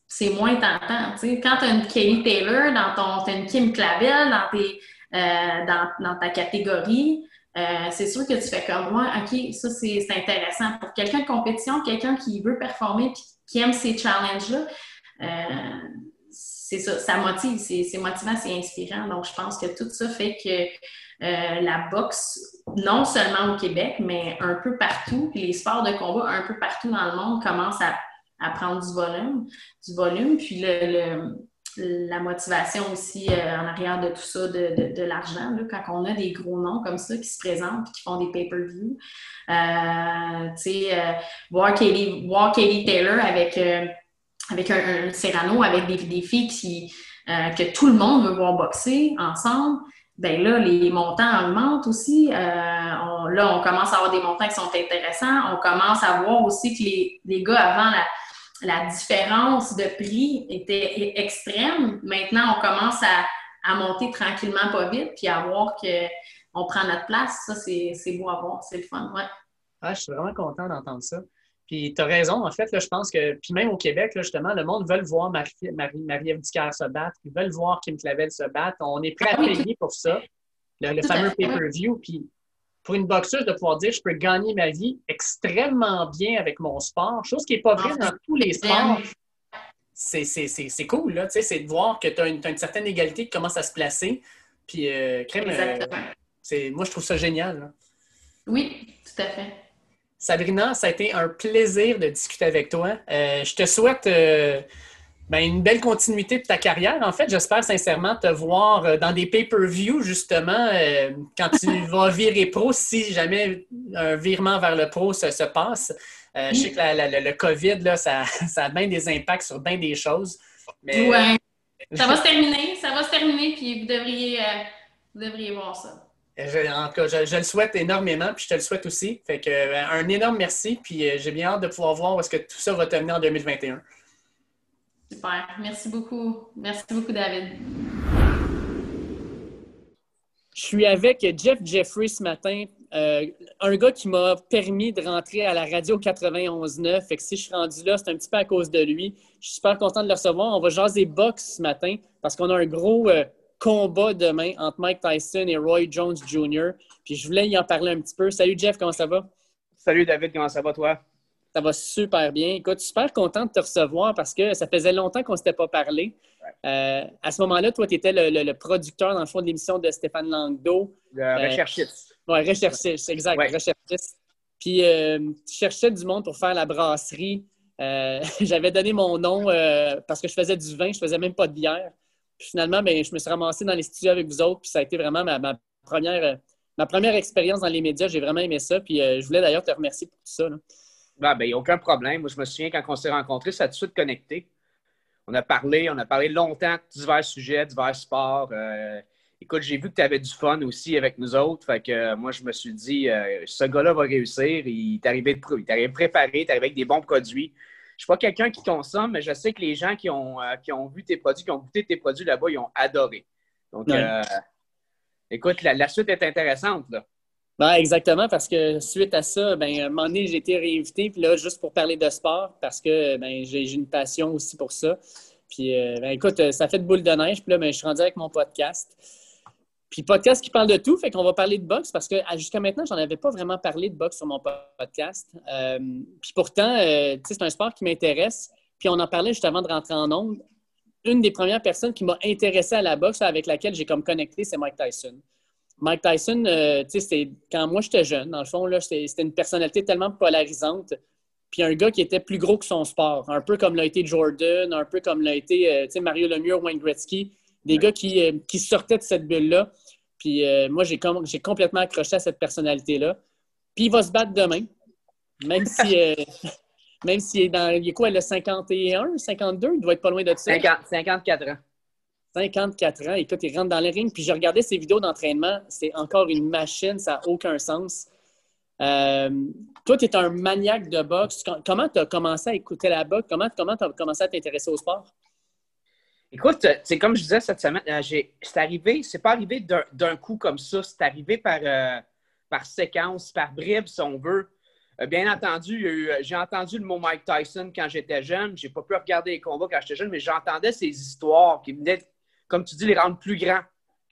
c'est moins tentant. sais. Quand tu as une Kelly Taylor, dans ton, as une Kim Clavel dans, tes, euh, dans, dans, ta catégorie, euh, c'est sûr que tu fais comme moi, OK, ça c'est intéressant. Pour quelqu'un de compétition, quelqu'un qui veut performer et qui aime ces challenges-là, c'est ça, ça motive, c'est motivant, c'est inspirant. Donc, je pense que tout ça fait que euh, la boxe, non seulement au Québec, mais un peu partout, puis les sports de combat un peu partout dans le monde commencent à, prendre du volume, du volume, puis la motivation aussi euh, en arrière de tout ça, de, l'argent. Quand on a des gros noms comme ça qui se présentent, qui font des pay-per-view, euh, tu sais, voir, Katie, Taylor avec, avec un, Serrano, avec des, des filles qui, que tout le monde veut voir boxer ensemble, ben là, les montants augmentent aussi. Euh, là, on commence à avoir des montants qui sont intéressants. On commence à voir aussi que les, les gars, avant, la, la, différence de prix était extrême. Maintenant, on commence à, à, monter tranquillement, pas vite, puis à voir qu'on prend notre place. Ça, c'est beau à voir. C'est le fun, ouais. Ah, je suis vraiment content d'entendre ça. Puis tu as raison, en fait, là, je pense que, puis même au Québec, là, justement, le monde veut voir Marie-Ève Marie, Marie se battre, ils veulent voir Kim Clavel se battre. On est prêt à ah payer pour ça, le, fameux pay-per-view. Puis pour une boxeuse, de pouvoir dire je peux gagner ma vie extrêmement bien avec mon sport, chose qui n'est pas vraie dans tous les sports. C'est cool, là, c'est de voir que tu as, une certaine égalité qui commence à se placer. Puis, euh, crème, euh, moi, je trouve ça génial. Oui, tout à fait. Sabrina, ça a été un plaisir de discuter avec toi. Euh, je te souhaite euh, ben, une belle continuité de ta carrière. En fait, j'espère sincèrement te voir euh, dans des pay-per-view, justement, quand tu [laughs] vas virer pro, si jamais un virement vers le pro se, passe. Je sais que le COVID, là, ça, [laughs] ça, a bien des impacts sur bien des choses. Mais... Ça va se terminer, ça va se terminer, puis vous devriez, vous devriez voir ça. Je, en tout cas, je, le souhaite énormément, puis je te le souhaite aussi. Fait que euh, un énorme merci, puis euh, j'ai bien hâte de pouvoir voir où est-ce que tout ça va terminer en 2021. Super. Merci beaucoup. Merci beaucoup, David. Je suis avec Jeff Jeffrey ce matin, euh, un gars qui m'a permis de rentrer à la radio 91.9. Fait que si je suis rendu là, c'est un petit peu à cause de lui. Je suis super content de le recevoir. On va jaser box ce matin parce qu'on a un gros, combat demain entre Mike Tyson et Roy Jones Jr. Puis je voulais y en parler un petit peu. Salut Jeff, comment ça va? Salut David, comment ça va toi? Ça va super bien. Écoute, super content de te recevoir parce que ça faisait longtemps qu'on ne s'était pas parlé. Euh, à ce moment-là, toi, tu étais le, producteur, dans le fond, de l'émission de Stéphane Langdo. Le euh, recherchiste. Oui, recherchiste, exact, recherchiste. Puis, euh, tu cherchais du monde pour faire la brasserie. [laughs] J'avais donné mon nom parce que je faisais du vin, je faisais même pas de bière. Puis finalement, ben, je me suis ramassé dans les studios avec vous autres. Puis ça a été vraiment ma, première, euh, ma première expérience dans les médias. J'ai vraiment aimé ça. Puis euh, je voulais d'ailleurs te remercier pour tout ça. Ben, ben, aucun problème. Moi, je me souviens quand on s'est rencontrés, ça a tout de suite connecté. On a parlé, on a parlé longtemps de divers sujets, divers sports. Euh, écoute, j'ai vu que tu avais du fun aussi avec nous autres. Fait que moi, je me suis dit, ce gars-là va réussir. Il est arrivé, de, il est arrivé préparé, il est arrivé avec des bons produits. Je suis pas quelqu'un qui consomme, mais je sais que les gens qui ont, euh, qui ont vu tes produits, qui ont goûté tes produits là-bas, ils ont adoré. Donc, euh, écoute, la, suite est intéressante. Là. Ben, exactement, parce que suite à ça, ben, à un moment donné, j'ai été réinvité, puis là, juste pour parler de sport, parce que ben, j'ai une passion aussi pour ça. Puis, euh, ben, écoute, ça fait de boule de neige, puis là, ben, je suis rendu avec mon podcast. Puis podcast qui parle de tout, fait qu'on va parler de boxe parce que jusqu'à maintenant, j'en avais pas vraiment parlé de boxe sur mon podcast. Euh, puis pourtant, euh, c'est un sport qui m'intéresse. Puis on en parlait juste avant de rentrer en ondes. Une des premières personnes qui m'a intéressé à la boxe avec laquelle j'ai comme connecté, c'est Mike Tyson. Mike Tyson, euh, sais, quand moi j'étais jeune, dans le fond, c'était une personnalité tellement polarisante. Puis un gars qui était plus gros que son sport, un peu comme l'a été Jordan, un peu comme l'a été Mario Lemieux, Wayne Gretzky des gars qui, euh, qui, sortaient de cette bulle-là. Puis euh, moi, j'ai, j'ai complètement accroché à cette personnalité-là. Puis il va se battre demain, même si. [laughs] Euh, même s'il est dans. Il est quoi, le 51, 52? Il doit être pas loin de ça. 54 ans. 54 ans. Écoute, il rentre dans le ring. Puis j'ai regardé ses vidéos d'entraînement. C'est encore une machine. Ça n'a aucun sens. toi, tu es un maniaque de boxe. Comment tu as commencé à écouter la boxe? Comment tu as commencé à t'intéresser au sport? Écoute, c'est comme je disais cette semaine, euh, c'est arrivé, c'est pas arrivé d'un coup comme ça, c'est arrivé par, euh, par séquence, par bribes, si on veut. Euh, bien entendu, j'ai entendu le mot Mike Tyson quand j'étais jeune. J'ai pas pu regarder les combats quand j'étais jeune, mais j'entendais ces histoires qui venaient, comme tu dis, les rendre plus grands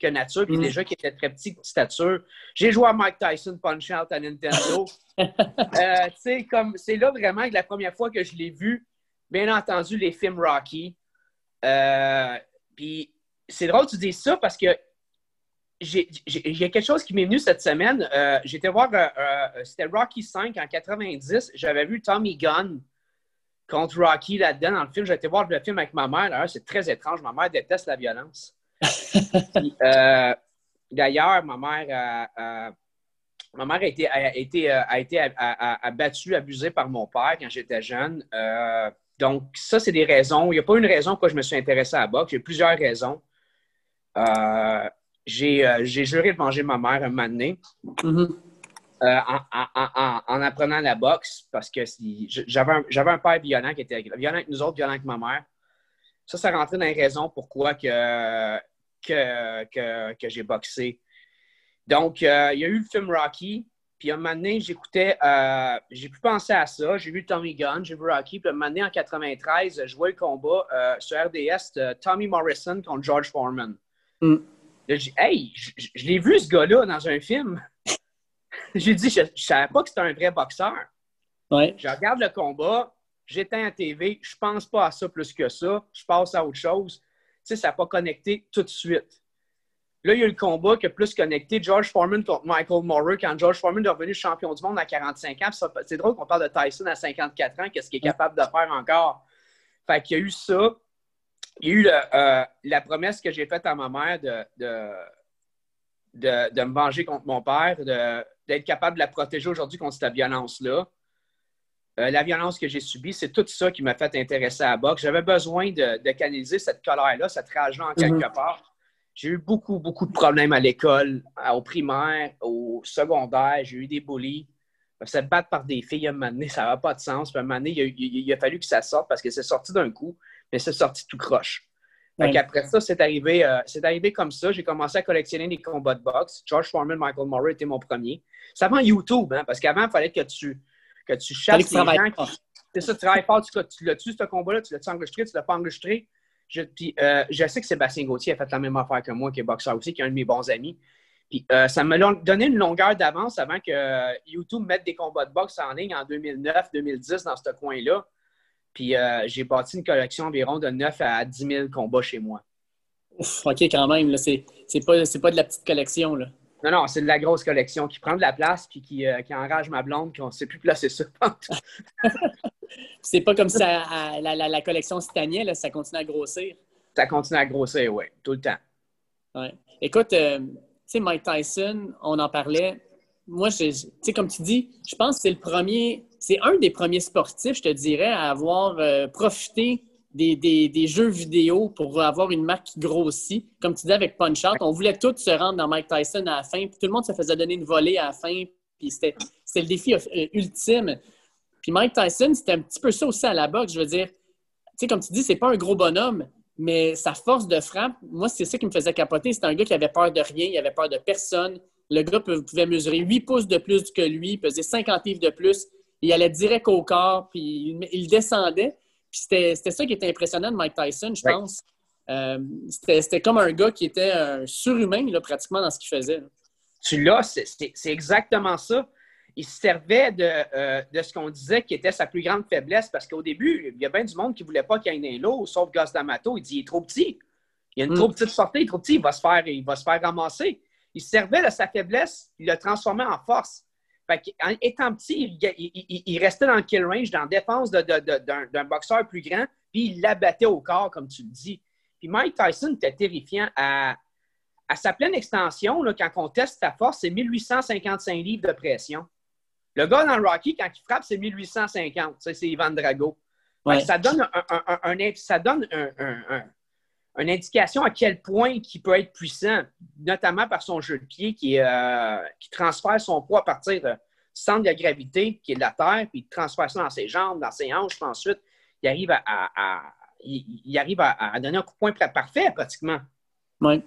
que nature, puis mm. déjà qui étaient très petits de stature. J'ai joué à Mike Tyson Punch Out à Nintendo. [laughs] comme c'est là vraiment que la première fois que je l'ai vu, bien entendu, les films Rocky. Euh, puis c'est drôle que tu dises ça parce que j'ai quelque chose qui m'est venu cette semaine. Euh, j'étais voir, euh, c'était Rocky 5 en 90. J'avais vu Tommy Gunn contre Rocky là-dedans dans le film. J'étais voir le film avec ma mère. C'est très étrange. Ma mère déteste la violence. [laughs] D'ailleurs, ma mère, ma mère a été, a été, a été abattue, abusée par mon père quand j'étais jeune. Donc, ça, c'est des raisons. Il n'y a pas une raison pourquoi je me suis intéressé à la boxe. Il y a plusieurs raisons. Euh, euh, j'ai, juré de manger ma mère un moment donné mm-hmm. euh, en, apprenant la boxe parce que j'avais, un, père violent qui était violent avec nous autres, violent avec ma mère. Ça, ça rentrait dans les raisons pourquoi que, que, que j'ai boxé. Donc, il y a eu le film Rocky. Puis un moment donné, j'écoutais, euh, j'ai pu penser à ça. J'ai vu Tommy Gunn, j'ai vu Rocky. Puis un moment donné, en 93, je jouais le combat euh, sur RDS de Tommy Morrison contre George Foreman. Mm. J'ai hey, je, l'ai vu ce gars-là dans un film. [laughs] j'ai dit, je ne savais pas que c'était un vrai boxeur. Ouais. Je regarde le combat, j'éteins la TV, je pense pas à ça plus que ça, je passe à autre chose. Tu sais, ça n'a pas connecté tout de suite. Là, il y a eu le combat qui a plus connecté George Foreman contre Michael Moorer quand George Foreman est revenu champion du monde à 45 ans. C'est drôle qu'on parle de Tyson à 54 ans, qu'est-ce qu'il est capable de faire encore? Fait qu'il y a eu ça. Il y a eu euh, la promesse que j'ai faite à ma mère de, de, me venger contre mon père, d'être capable de la protéger aujourd'hui contre cette violence-là. Euh, la violence que j'ai subie, c'est tout ça qui m'a fait intéresser à la boxe. J'avais besoin de, canaliser cette colère-là, cette rage-là en quelque mm-hmm. part. J'ai eu beaucoup, beaucoup de problèmes à l'école, au primaire, au secondaire. J'ai eu des bullies. Se battre par des filles à un moment donné, ça n'a pas de sens. Puis à un moment donné, il a, fallu que ça sorte parce que c'est sorti d'un coup, mais c'est sorti tout croche. Après ça, c'est arrivé, euh, c'est arrivé comme ça. J'ai commencé à collectionner des combats de boxe. George Foreman, Michael Murray était mon premier. C'est avant YouTube, hein, parce qu'avant, il fallait que tu, que tu chasses les gens. C'est ça, tu travailles fort. Tu, tu l'as-tu, ce combat-là? Tu l'as-tu enregistré? Tu l'as pas enregistré? Je, euh, je sais que Sébastien Gauthier a fait la même affaire que moi, qui est boxeur aussi, qui est un de mes bons amis. Puis euh, ça m'a donné une longueur d'avance avant que YouTube mette des combats de boxe en ligne en 2009-2010 dans ce coin-là. Puis euh, j'ai bâti une collection environ de 9 à 10 000 combats chez moi. OK, quand même. C'est pas, pas de la petite collection. Là. Non, non, c'est de la grosse collection qui prend de la place puis qui, qui enrage ma blonde, qu'on ne sait plus placer ça. [laughs] c'est pas comme si la, la, collection stagnait, ça continue à grossir. Ça continue à grossir, oui, tout le temps. Ouais. Écoute, euh, tu sais, Mike Tyson, on en parlait. Moi, tu sais, comme tu dis, je pense que c'est le premier, c'est un des premiers sportifs, je te dirais, à avoir euh, profité des, des, jeux vidéo pour avoir une marque qui grossit. Comme tu dis avec Punch-Out, on voulait tous se rendre dans Mike Tyson à la fin, puis tout le monde se faisait donner une volée à la fin, puis c'était le défi ultime Puis Mike Tyson, c'était un petit peu ça aussi à la boxe. Je veux dire, tu sais, comme tu dis, c'est pas un gros bonhomme, mais sa force de frappe, moi, c'est ça qui me faisait capoter. C'était un gars qui avait peur de rien, il avait peur de personne. Le gars pouvait mesurer 8 pouces de plus que lui, pesait 50 livres de plus. Il allait direct au corps, puis il descendait. Puis c'était ça qui était impressionnant de Mike Tyson, je pense. Euh, c'était comme un gars qui était un surhumain, là, pratiquement, dans ce qu'il faisait. Tu l'as, c'est exactement ça. Il se servait de, euh, de ce qu'on disait qui était sa plus grande faiblesse parce qu'au début, il y a bien du monde qui ne voulait pas qu'il y ait un lot, sauf Gus D'Amato. Il dit il est trop petit. Il a une mm. trop petite sortie, il est trop petit, il va se faire, il va se faire ramasser. Il se servait de sa faiblesse, il l'a transformé en force. en étant petit, il, restait dans le kill range, dans la défense d'un boxeur plus grand, puis il l'abattait au corps, comme tu le dis. Puis Mike Tyson était terrifiant à, sa pleine extension, là, quand on teste sa force, c'est 1855 livres de pression. Le gars dans Rocky, quand il frappe, c'est 1850. Ça, c'est Ivan Drago. Ça donne, un, ça donne une indication à quel point il peut être puissant, notamment par son jeu de pied qui, euh, qui transfère son poids à partir du centre de gravité, qui est de la Terre, puis il transfère ça dans ses jambes, dans ses hanches, puis ensuite, il arrive à il, arrive à, donner un coup de poing parfait, pratiquement. Oui.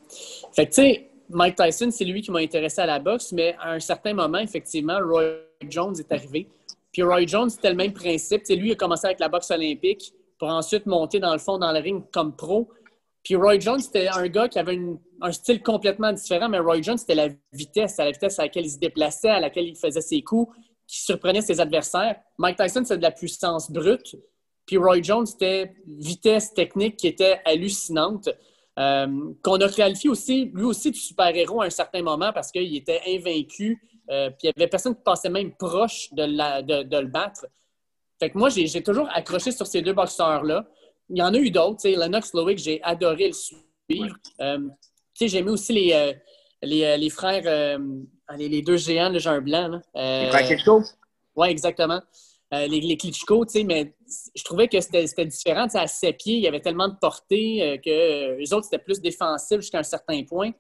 Fait que, tu sais, Mike Tyson, c'est lui qui m'a intéressé à la boxe, mais à un certain moment, effectivement, Roy Jones est arrivé. Puis Roy Jones, c'était le même principe. sais, lui, il a commencé avec la boxe olympique pour ensuite monter dans le fond dans le ring comme pro. Puis Roy Jones, c'était un gars qui avait un style complètement différent, mais Roy Jones, c'était la vitesse, la vitesse à laquelle il se déplaçait, à laquelle il faisait ses coups, qui surprenait ses adversaires. Mike Tyson, c'est de la puissance brute. Puis Roy Jones, c'était vitesse technique qui était hallucinante. Euh, qu'on a qualifié aussi, lui aussi, de super-héros à un certain moment parce qu'il était invaincu. Euh, puis il n'y avait personne qui passait même proche de, le battre. Fait que moi, j'ai toujours accroché sur ces deux boxeurs-là. Il y en a eu d'autres. Lennox Lowick, j'ai adoré le suivre. Euh, j'ai aimé aussi les, les, frères, les, deux géants, le genre blanc. les frères Oui, exactement. Euh, les, les Klitschko, tu sais, mais je trouvais que c'était différent. à ses pieds, il y avait tellement de portée euh, que euh, les autres, c'était plus défensif jusqu'à un certain point.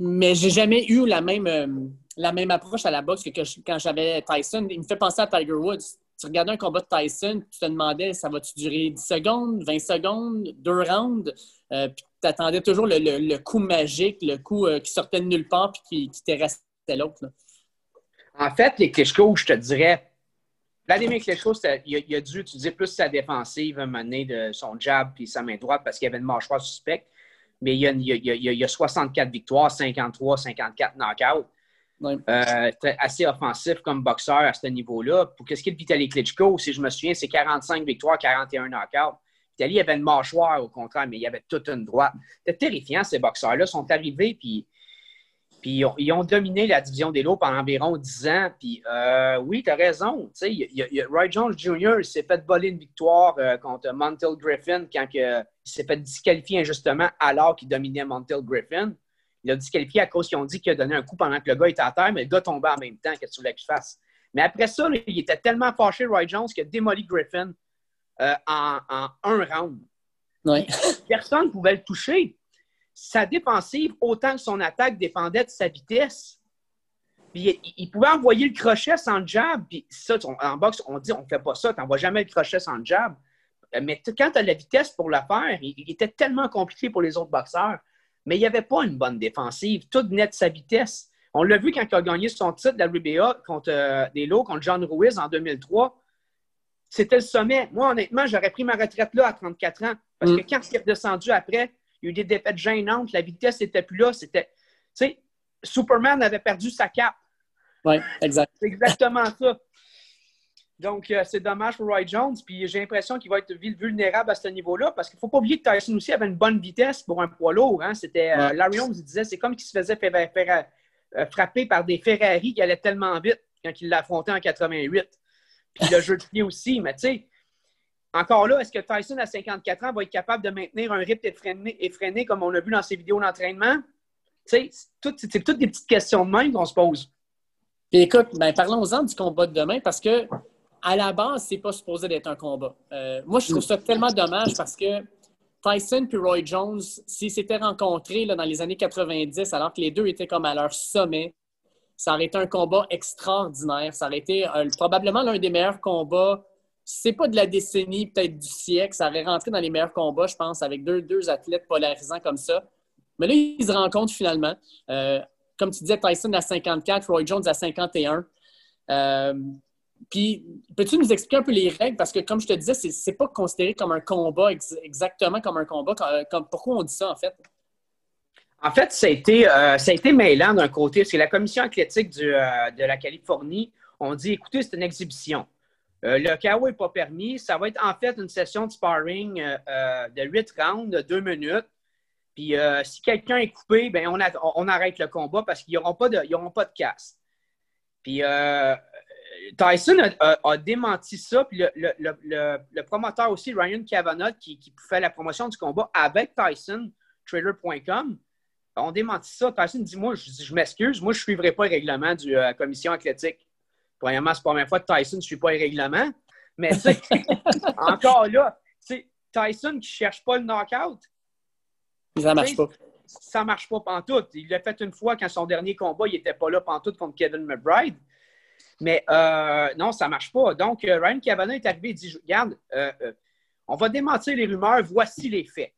Mais j'ai jamais eu la même, la même approche à la boxe que, quand j'avais Tyson. Il me fait penser à Tiger Woods. Tu regardais un combat de Tyson, tu te demandais, ça va-tu durer 10 secondes, 20 secondes, deux rounds? puis tu attendais toujours le, coup magique, le coup qui sortait de nulle part puis qui, qui resté l'autre. En fait, les Klitschko, je te dirais, Vladimir Klitschko, il, il, a dû utiliser plus sa défensive, mener de son jab puis sa main droite parce qu'il y avait une mâchoire suspecte. Mais il y, a, il, y a, 64 victoires, 53, 54 knockouts. Euh, assez offensif comme boxeur à ce niveau-là. Pour qu'est-ce qu'il est Vitaly Klitschko, si je me souviens, c'est 45 victoires, 41 knockouts. Vitaly avait une mâchoire, au contraire, mais il y avait toute une droite. C'était terrifiant, ces boxeurs-là. sont arrivés, puis puis ils ont, dominé la division des lots pendant environ 10 ans. Puis euh, oui, tu as raison. Roy Jones Jr. s'est fait voler une victoire euh, contre Montel Griffin quand il s'est fait disqualifier injustement alors qu'il dominait Montel Griffin. Il a disqualifié à cause qu'ils ont dit qu'il a donné un coup pendant que le gars était à terre, mais le gars tombait en même temps. Qu'est-ce que tu voulais qu'il fasse? Mais après ça, il était tellement fâché, Roy Jones, qu'il a démoli Griffin euh, en, en, un round. Personne ne pouvait le toucher sa défensive, autant que son attaque, dépendait de sa vitesse. Puis il, pouvait envoyer le crochet sans le jab. Puis ça, en boxe, on dit on ne fait pas ça, tu n'envoies jamais le crochet sans le jab. Mais quand tu as la vitesse pour le faire, il, était tellement compliqué pour les autres boxeurs. Mais il n'y avait pas une bonne défensive. Tout venait de sa vitesse. On l'a vu quand il a gagné son titre de la WBA contre euh, des lots, contre John Ruiz en 2003. C'était le sommet. Moi, honnêtement, j'aurais pris ma retraite là à 34 ans. Parce que mm. quand il est redescendu après, il y a eu des défaites gênantes. La vitesse n'était plus là. C'était, tu sais, Superman avait perdu sa cape. Oui, exact. C'est exactement ça. Donc, euh, c'est dommage pour Roy Jones. Puis j'ai l'impression qu'il va être vulnérable à ce niveau-là parce qu'il ne faut pas oublier que Tyson aussi avait une bonne vitesse pour un poids lourd. Hein. C'était, euh, Larry Holmes disait c'est comme qu'il se faisait euh, frapper par des Ferrari qui allaient tellement vite quand il l'affrontait en 88. Puis le jeu de pied aussi. Mais tu sais, encore là, est-ce que Tyson, à 54 ans, va être capable de maintenir un rythme effréné, comme on l'a vu dans ses vidéos d'entraînement? C'est toutes des petites questions de même qu'on se pose. Puis écoute, ben, parlons-en du combat de demain parce que à la base, c'est pas supposé d'être un combat. Euh, moi, je trouve ça tellement dommage parce que Tyson et Roy Jones, s'ils s'étaient rencontrés dans les années 90, alors que les deux étaient comme à leur sommet, Ça aurait été un combat extraordinaire. Ça aurait été probablement l'un des meilleurs combats. C'est pas de la décennie, peut-être du siècle. Ça aurait rentré dans les meilleurs combats, je pense, avec deux, deux athlètes polarisants comme ça. Mais là, ils se rencontrent finalement. Euh, comme tu disais, Tyson à 54, Roy Jones à 51. Euh, puis, peux-tu nous expliquer un peu les règles? Parce que, comme je te disais, c'est pas considéré comme un combat, exactement comme un combat. Comme, pourquoi on dit ça, en fait? En fait, ça a été, euh, ça a été mêlant d'un côté. C'est la commission athlétique de la Californie. On dit, écoutez, c'est une exhibition. Le KO n'est pas permis. Ça va être en fait une session de sparring de 8 rounds, de 2 minutes. Puis euh, si quelqu'un est coupé, ben on, arrête le combat parce qu'ils n'auront pas, de, pas de casse. Puis euh, Tyson a, démenti ça. Puis le, promoteur aussi, Ryan Kavanagh, qui, fait la promotion du combat avec Tyson, Trader.com, ont démenti ça. Tyson dit Moi, je, m'excuse, moi, je ne suivrai pas le règlement de la euh, commission athlétique. Premièrement, c'est pas la première fois que Tyson ne suit pas les règlements. Mais [laughs] encore là, Tyson qui ne cherche pas le knockout, ça marche pas. Ça marche pas pantoute. Il l'a fait une fois quand son dernier combat, il n'était pas là pantoute contre Kevin McBride. Mais euh, non, ça marche pas. Donc, euh, Ryan Cavanaugh est arrivé et dit Regarde, euh, on va démentir les rumeurs, voici les faits.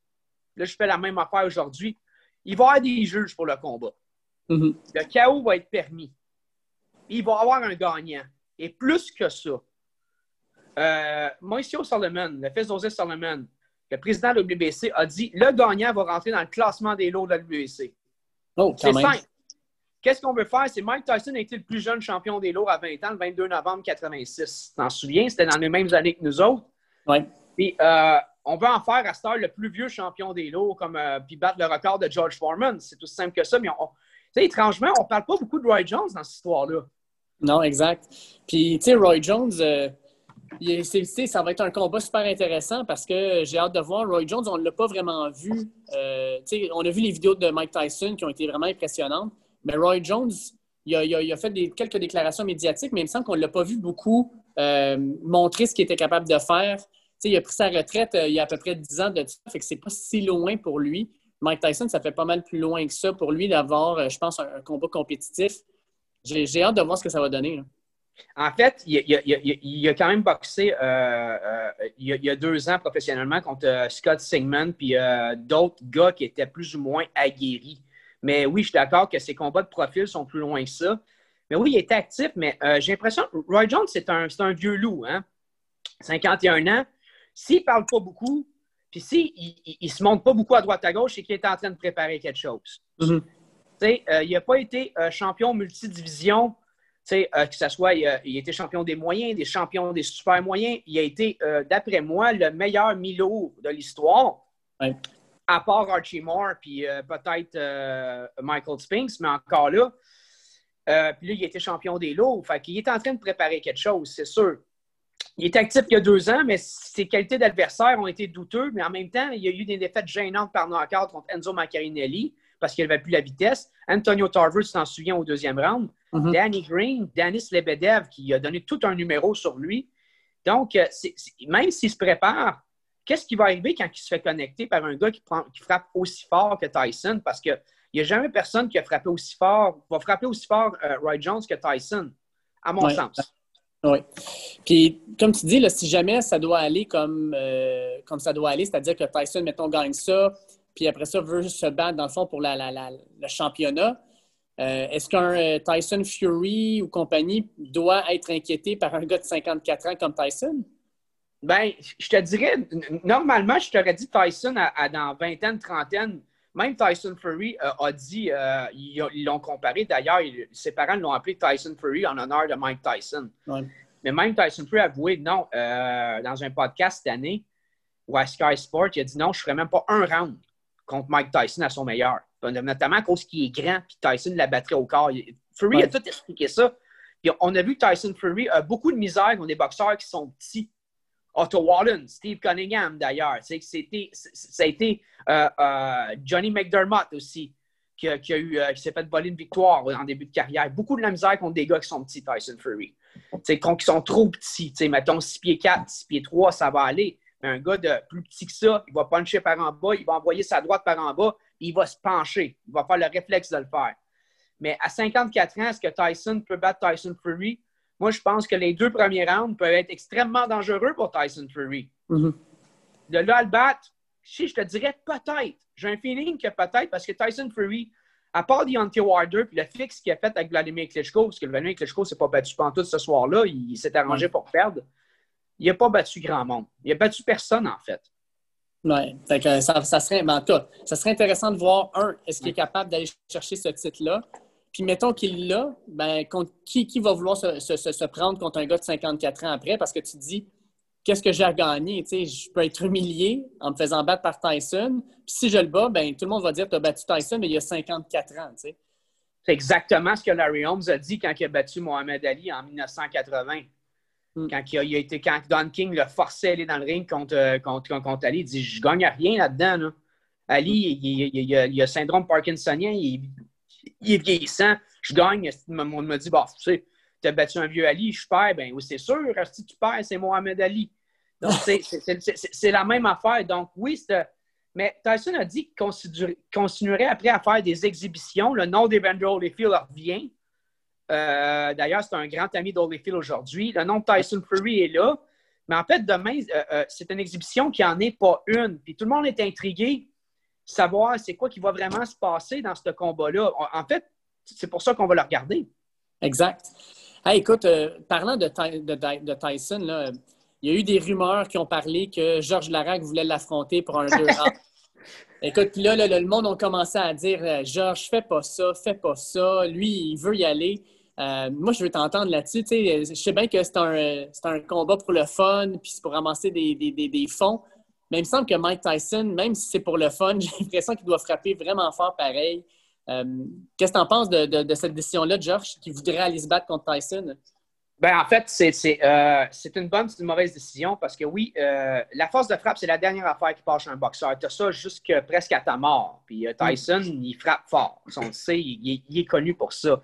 Là, je fais la même affaire aujourd'hui. Il va y avoir des juges pour le combat. Mm-hmm. Le chaos va être permis. Il va y avoir un gagnant. Et plus que ça, euh, Solomon, le fils d'Osé Solomon, le président de l'WBC a dit le gagnant va rentrer dans le classement des lots de la WBC. Oh, c'est simple. Qu'est-ce qu'on veut faire? C'est Mike Tyson a été le plus jeune champion des lots à 20 ans, le 22 novembre 86. T'en souviens? C'était dans les mêmes années que nous autres. Oui. Puis, euh, on veut en faire à cette heure le plus vieux champion des lots, comme, euh, puis battre le record de George Foreman. C'est aussi simple que ça. Mais étrangement, on ne parle pas beaucoup de Roy Jones dans cette histoire-là. Non, exact. Puis, tu sais, Roy Jones, euh, ça va être un combat super intéressant parce que j'ai hâte de voir. Roy Jones, on ne l'a pas vraiment vu. Euh, on a vu les vidéos de Mike Tyson qui ont été vraiment impressionnantes. Mais Roy Jones, il a, fait quelques déclarations médiatiques, mais il me semble qu'on ne l'a pas vu beaucoup euh, montrer ce qu'il était capable de faire. il a pris sa retraite il y a à peu près 10 ans de ça, fait que c'est pas si loin pour lui. Mike Tyson, ça fait pas mal plus loin que ça pour lui d'avoir, je pense, un, combat compétitif. J'ai hâte de voir ce que ça va donner. En fait, il, a quand même boxé euh, euh, il, y a, deux ans professionnellement contre euh, Scott Sigmund puis d'autres gars qui étaient plus ou moins aguerris. Mais oui, je suis d'accord que ses combats de profil sont plus loin que ça. Mais oui, il était actif, mais j'ai l'impression que Roy Jones, c'est un, vieux loup, hein? 51 ans. S'il ne parle pas beaucoup, puis s'il ne se montre pas beaucoup à droite à gauche, c'est qu'il est en train de préparer quelque chose. Mm-hmm. il n'a pas été champion multidivision euh, que ce soit, il a, été champion des moyens, des champions des super moyens. Il a été, euh, d'après moi, le meilleur Milo de l'histoire. À part Archie Moore, puis euh, peut-être Michael Spinks, mais encore là. puis là, il a été champion des lots. Fait qu'il est en train de préparer quelque chose, c'est sûr. Il est actif il y a deux ans, mais ses qualités d'adversaire ont été douteuses. Mais en même temps, il y a eu des défaites gênantes par knockout contre Enzo Maccarinelli parce qu'il n'avait plus la vitesse. Antonio Tarver, tu t'en souviens, au deuxième round. Mm-hmm. Danny Green, Danis Lebedev, qui a donné tout un numéro sur lui. Donc, euh, même s'il se prépare, qu'est-ce qui va arriver quand il se fait connecter par un gars qui, frappe aussi fort que Tyson? Parce qu'il n'y a jamais personne qui a frappé aussi fort, va frapper aussi fort euh, Roy Jones que Tyson, à mon sens. Oui. Puis, comme tu dis, si jamais ça doit aller comme, euh, comme ça doit aller, c'est-à-dire que Tyson, mettons, gagne ça, puis après ça, veut se battre, dans le fond, pour le championnat. Euh, est-ce qu'un euh, Tyson Fury ou compagnie doit être inquiété par un gars de 54 ans comme Tyson? Ben, je te dirais, normalement, je t'aurais dit Tyson à, dans vingtaine, trentaine. Même Tyson Fury euh, a dit, ils l'ont comparé. D'ailleurs, ses parents l'ont appelé Tyson Fury en honneur de Mike Tyson. Mais même Tyson Fury a avoué, non, dans un podcast cette année, ou à Sky Sport, il a dit non, je ne ferais même pas un round contre Mike Tyson à son meilleur. Notamment à cause qu'il est grand, puis Tyson la battrait au corps. Fury a tout expliqué ça. Puis on a vu Tyson Fury a beaucoup de misère contre des boxeurs qui sont petits. Otto Wallen, Steve Cunningham d'ailleurs. C'était, ça a été euh, euh, Johnny McDermott aussi, qui, a, eu, euh, qui s'est fait voler une victoire en début de carrière. Beaucoup de la misère contre des gars qui sont petits, Tyson Fury. Quand ils sont trop petits, mettons 6 pieds 4, 6 pieds 3, ça va aller un gars de plus petit que ça, il va puncher par en bas, il va envoyer sa droite par en bas, il va se pencher. Il va faire le réflexe de le faire. Mais à 54 ans, est-ce que Tyson peut battre Tyson Fury? Moi, je pense que les deux premiers rounds peuvent être extrêmement dangereux pour Tyson Fury. Mm-hmm. De là à le battre, je te dirais peut-être. J'ai un feeling que peut-être, parce que Tyson Fury, à part Deontay Wilder puis le fixe qu'il a fait avec Vladimir Klitschko, parce que Vladimir Klitschko s'est pas battu pendant tout ce soir-là, il, s'est arrangé pour perdre. Il n'a pas battu grand monde. Il n'a battu personne, en fait. Oui, ça, serait, ça serait intéressant de voir, un, est-ce qu'il est capable d'aller chercher ce titre-là? Puis mettons qu'il l'a, ben, qui, qui va vouloir se, se, prendre contre un gars de 54 ans après? Parce que tu dis, qu'est-ce que j'ai à gagner? je peux être humilié en me faisant battre par Tyson. Puis si je le bats, ben, tout le monde va dire tu as battu Tyson, mais il y a 54 ans. C'est exactement ce que Larry Holmes a dit quand il a battu Mohamed Ali en 1980. Hmm. Quand, il a, été, quand Don King l'a forcé à aller dans le ring contre, euh, contre, contre, Ali, il dit Je gagne rien là-dedans. Ali, il, a, a, syndrome parkinsonien, il, est vieillissant. Je gagne. On me dit Bon, tu sais, tu as battu un vieux Ali, je perds. Ben oui, c'est sûr, si tu perds, c'est Mohamed Ali. Donc, [laughs] c'est la même affaire. Donc, oui, mais Tyson a dit qu'il continuerait après à faire des exhibitions. Le nom d'Evander Holyfield revient. Euh, d'ailleurs, c'est un grand ami d'Holyfield aujourd'hui. Le nom de Tyson Fury est là. Mais en fait, demain, euh, euh, c'est une exhibition qui n'en est pas une. Puis tout le monde est intrigué savoir c'est quoi qui va vraiment se passer dans ce combat-là. En fait, c'est pour ça qu'on va le regarder. Exact. écoute, parlant de, de Tyson, là, il y a eu des rumeurs qui ont parlé que Georges Larac voulait l'affronter pour un deux [laughs] Écoute, là, le monde a commencé à dire Georges, fais pas ça, fais pas ça. Lui, il veut y aller. Euh, moi, je veux t'entendre là-dessus. Je sais bien que c'est un, combat pour le fun, puis c'est pour ramasser des, fonds. Mais il me semble que Mike Tyson, même si c'est pour le fun, [laughs] j'ai l'impression qu'il doit frapper vraiment fort pareil. Euh, qu'est-ce que tu en penses de, de cette décision-là, Georges, qui voudrait aller se battre contre Tyson? Ben, en fait, euh, c'est une bonne, c'est une mauvaise décision parce que oui, euh, la force de frappe, c'est la dernière affaire qui passe un boxeur. Tu as ça jusque presque à ta mort. Puis euh, Tyson, il frappe fort. On le sait, il, est connu pour ça.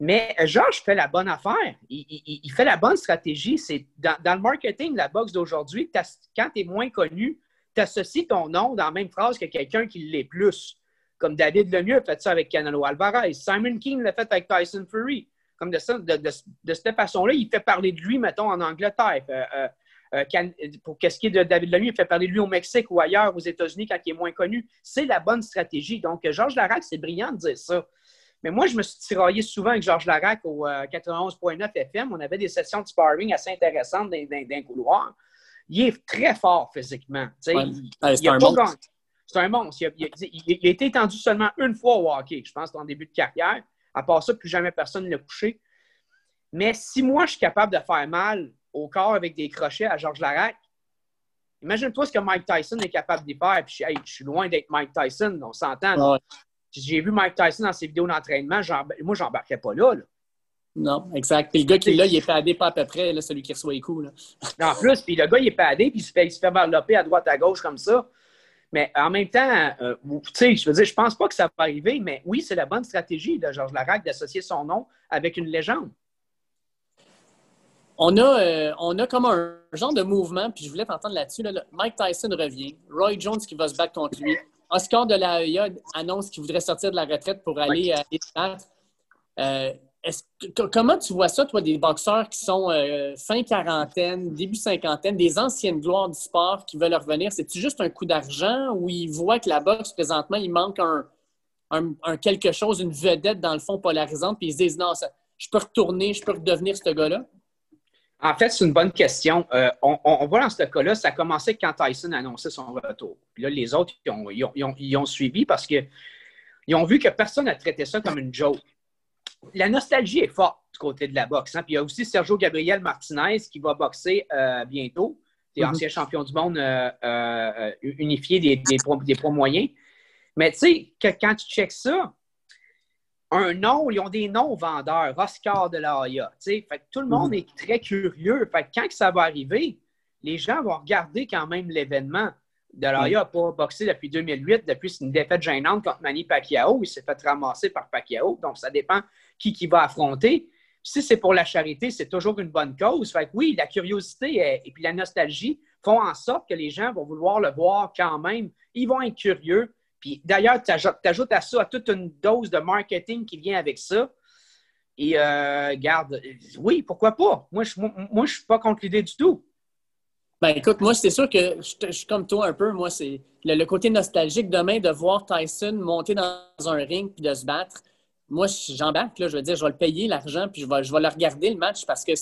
Mais Georges fait la bonne affaire. Il, fait la bonne stratégie. C'est dans, le marketing de la boxe d'aujourd'hui, quand tu es moins connu, tu associes ton nom dans la même phrase que quelqu'un qui l'est plus. Comme David Lemieux a fait ça avec Canelo Alvarez. Simon King l'a fait avec Tyson Fury comme de, de, cette façon-là, il fait parler de lui, mettons, en Angleterre. Euh, euh, euh, pour qu'est-ce qui est de David Lemieux, il fait parler de lui au Mexique ou ailleurs, aux États-Unis, quand il est moins connu. C'est la bonne stratégie. Donc, Georges Larac, c'est brillant de dire ça. Mais moi, je me suis tiraillé souvent avec Georges Larac au 91.9 FM. On avait des sessions de sparring assez intéressantes d'un couloir. Il est très fort physiquement. c'est un, monstre. C'est un monstre. Il a, été étendu seulement une fois au hockey, je pense, dans le début de carrière. À part ça, plus jamais personne ne l'a couché. Mais si moi, je suis capable de faire mal au corps avec des crochets à Georges Larac, imagine-toi ce que Mike Tyson est capable d'y faire. Puis, je suis loin d'être Mike Tyson, on s'entend. J'ai vu Mike Tyson dans ses vidéos d'entraînement, moi, j'embarquais pas là, Non, exact. Puis le gars qui est là, il est padé pas à peu près, là, celui qui reçoit les coups. [laughs] En plus, puis le gars, il est padé, puis il se fait, il se fait à droite, à gauche comme ça. Mais en même temps, euh, tu sais, je veux dire, je pense pas que ça va arriver, mais oui, c'est la bonne stratégie de Georges Larac d'associer son nom avec une légende. On a, euh, on a comme un genre de mouvement, puis je voulais t'entendre là-dessus. Mike Tyson revient, Roy Jones qui va se battre contre lui. Oscar de la AEA annonce qu'il voudrait sortir de la retraite pour aller, à battre. Euh, comment tu vois ça, toi, des boxeurs qui sont euh, fin quarantaine, début cinquantaine, des anciennes gloires du sport qui veulent revenir? C'est-tu juste un coup d'argent ou ils voient que la boxe, présentement, il manque un, quelque chose, une vedette, dans le fond, polarisante, puis ils se disent non, je peux retourner, je peux redevenir ce gars-là? En fait, c'est une bonne question. Euh, on, voit dans ce cas-là, ça a commencé quand Tyson a annoncé son retour. Puis là, les autres, ils ont, suivi parce qu'ils ont vu que personne n'a traité ça comme une joke la nostalgie est forte du côté de la boxe. Hein. Puis il y a aussi Sergio Gabriel Martinez qui va boxer euh, bientôt. C'est mm-hmm. ancien champion du monde euh, unifié des, des, poids, moyens. Mais tu sais, quand tu checks ça, un nom, ils ont des noms vendeurs, Oscar de la Fait tout le monde mm-hmm. est très curieux. Fait quand ça va arriver, les gens vont regarder quand même l'événement. Delaya n'a pas boxé depuis 2008, depuis une défaite gênante contre Manny Pacquiao. Il s'est fait ramasser par Pacquiao. Donc, ça dépend qui, qui va affronter. Si c'est pour la charité, c'est toujours une bonne cause. Fait que oui, la curiosité et puis la nostalgie font en sorte que les gens vont vouloir le voir quand même. Ils vont être curieux. Puis d'ailleurs, tu ajoutes à ça toute une dose de marketing qui vient avec ça. Et euh, garde, oui, pourquoi pas? Moi, je ne suis pas contre l'idée du tout. Ben écoute, moi, c'est sûr que je, suis comme toi un peu. Moi, c'est le, côté nostalgique demain de voir Tyson monter dans un ring puis de se battre. Moi, j'embarque, là, je veux dire, je vais le payer l'argent puis je vais, je vais le regarder le match parce que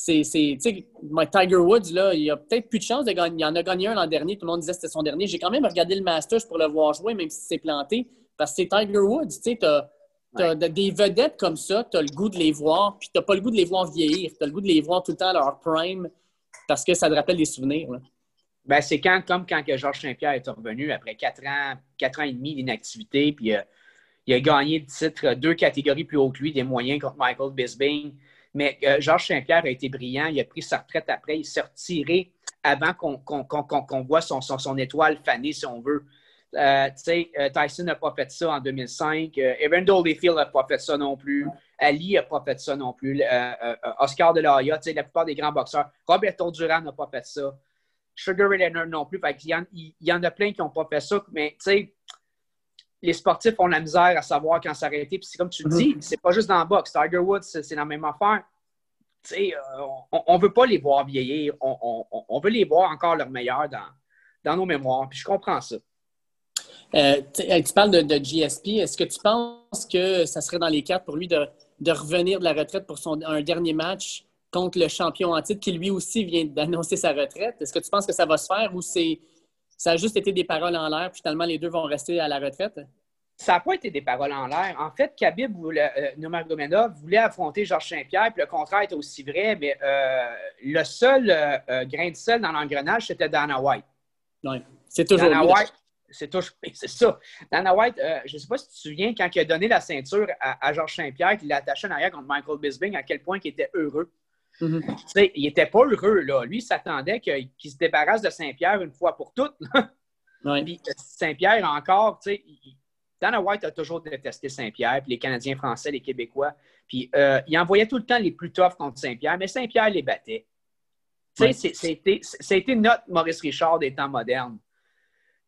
c'est, tu sais, Tiger Woods, là, il a peut-être plus de chance de gagner. Il en a gagné un l'an dernier, tout le monde disait que c'était son dernier. J'ai quand même regardé le Masters pour le voir jouer, même si c'est planté, parce que c'est Tiger Woods, tu sais, t'as des vedettes comme ça, tu as le goût de les voir, puis tu n'as pas le goût de les voir vieillir. Tu as le goût de les voir tout le temps à leur prime parce que ça te rappelle des souvenirs. Ben, c'est quand, comme quand Georges Saint-Pierre est revenu après quatre ans, quatre ans et demi d'inactivité, puis euh, il a gagné le titre deux catégories plus haut que lui, des moyens contre Michael Bisbing. Mais euh, Georges Saint-Pierre a été brillant, il a pris sa retraite après, il s'est retiré avant qu'on voit son, son, étoile fanée, si on veut. Euh, Tyson n'a pas fait ça en 2005. Evan Holyfield n'a pas fait ça non plus. Ali n'a pas fait ça non plus. Euh, euh, Oscar de la Hoya, la plupart des grands boxeurs. Roberto Duran n'a pas fait ça. Sugar Ray Leonard non plus. il, y en, il, y en, a plein qui n'ont pas fait ça. Mais les sportifs ont la misère à savoir quand s'arrêter. Puis comme tu le dis, mm-hmm. c'est pas juste dans le boxe. Tiger Woods, c'est la même affaire. Euh, on ne veut pas les voir vieillir. On, veut les voir encore leur meilleur dans, dans nos mémoires. Puis je comprends ça. tu parles de, de GSP. Est-ce que tu penses que ça serait dans les cartes pour lui de de revenir de la retraite pour son, un dernier match contre le champion en titre qui lui aussi vient d'annoncer sa retraite? Est-ce que tu penses que ça va se faire ou c'est ça a juste été des paroles en l'air puis finalement les deux vont rester à la retraite? Ça n'a pas été des paroles en l'air. En fait, Khabib voulait, euh, voulait affronter Georges Saint-Pierre, puis le contraire est aussi vrai, mais euh, le seul euh, grain de sel dans l'engrenage, c'était Dana White. Oui, c'est toujours Dana White, c'est [laughs] c'est ça. Dana White, euh, je ne sais pas si tu te souviens, quand il a donné la ceinture à, Georges Saint-Pierre, qu'il l'a attaché en arrière contre Michael Bisbing, à quel point il était heureux. Mm-hmm. Il n'était pas heureux, là. Lui, il s'attendait qu'il se débarrasse de Saint-Pierre une fois pour toutes. Euh, Saint-Pierre, encore, tu sais, Dana White a toujours détesté Saint-Pierre, puis les Canadiens français, les Québécois. Puis euh, il envoyait tout le temps les plus toughs contre Saint-Pierre, mais Saint-Pierre les battait. C'était notre Maurice Richard des temps modernes.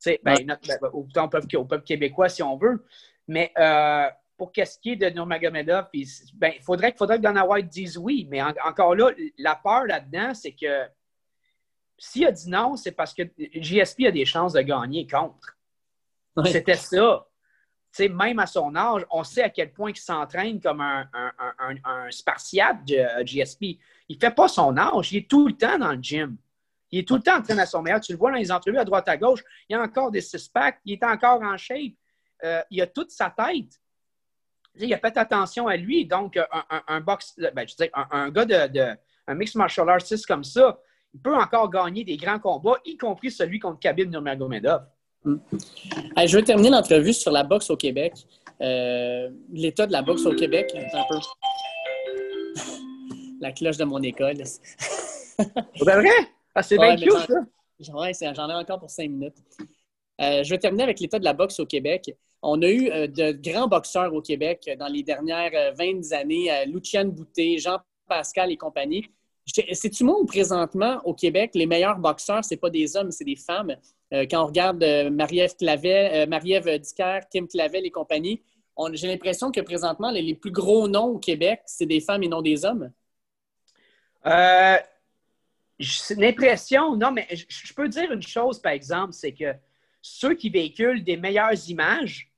Ben, ben, autant au peuple, québécois si on veut. Mais euh, pour qu'est-ce qui est de Nurmagomedov, ben, il faudrait, faudrait que Dana White dise oui. Mais encore là, la peur là-dedans, c'est que s'il a dit non, c'est parce que JSP a des chances de gagner contre. C'était ça. même à son âge, on sait à quel point il s'entraîne comme un, un, spartiate de GSP. Il ne fait pas son âge, il est tout le temps dans le gym. Il est tout le temps en train à son meilleur. Tu le vois dans les entrevues à droite à gauche. Il y a encore des six-packs. Il est encore en shape. Euh, il a toute sa tête. Il a fait attention à lui. Donc, un, box, ben, je un, gars de, un mixed martial artist comme ça, il peut encore gagner des grands combats, y compris celui contre Khabib Nurmagomedov. Hmm. je veux terminer l'entrevue sur la boxe au Québec. Euh, l'état de la boxe au Québec, un peu. [laughs] la cloche de mon école. C'est vrai? Ah, c'est bien cute, ça. J'en ai encore pour cinq minutes. Euh, je vais terminer avec l'état de la boxe au Québec. On a eu euh, de grands boxeurs au Québec dans les dernières 20 euh, années, Luciane Boutet, Jean-Pascal et compagnie. C'est-tu moi où présentement au Québec, les meilleurs boxeurs, ce n'est pas des hommes, c'est des femmes? quand on regarde Marie-Ève Clavel, Dicker, Kim Clavel et compagnie, j'ai l'impression que présentement, les, plus gros noms au Québec, c'est des femmes et non des hommes. Euh, l'impression, non, mais je, peux dire une chose, par exemple, c'est que ceux qui véhiculent des meilleures images,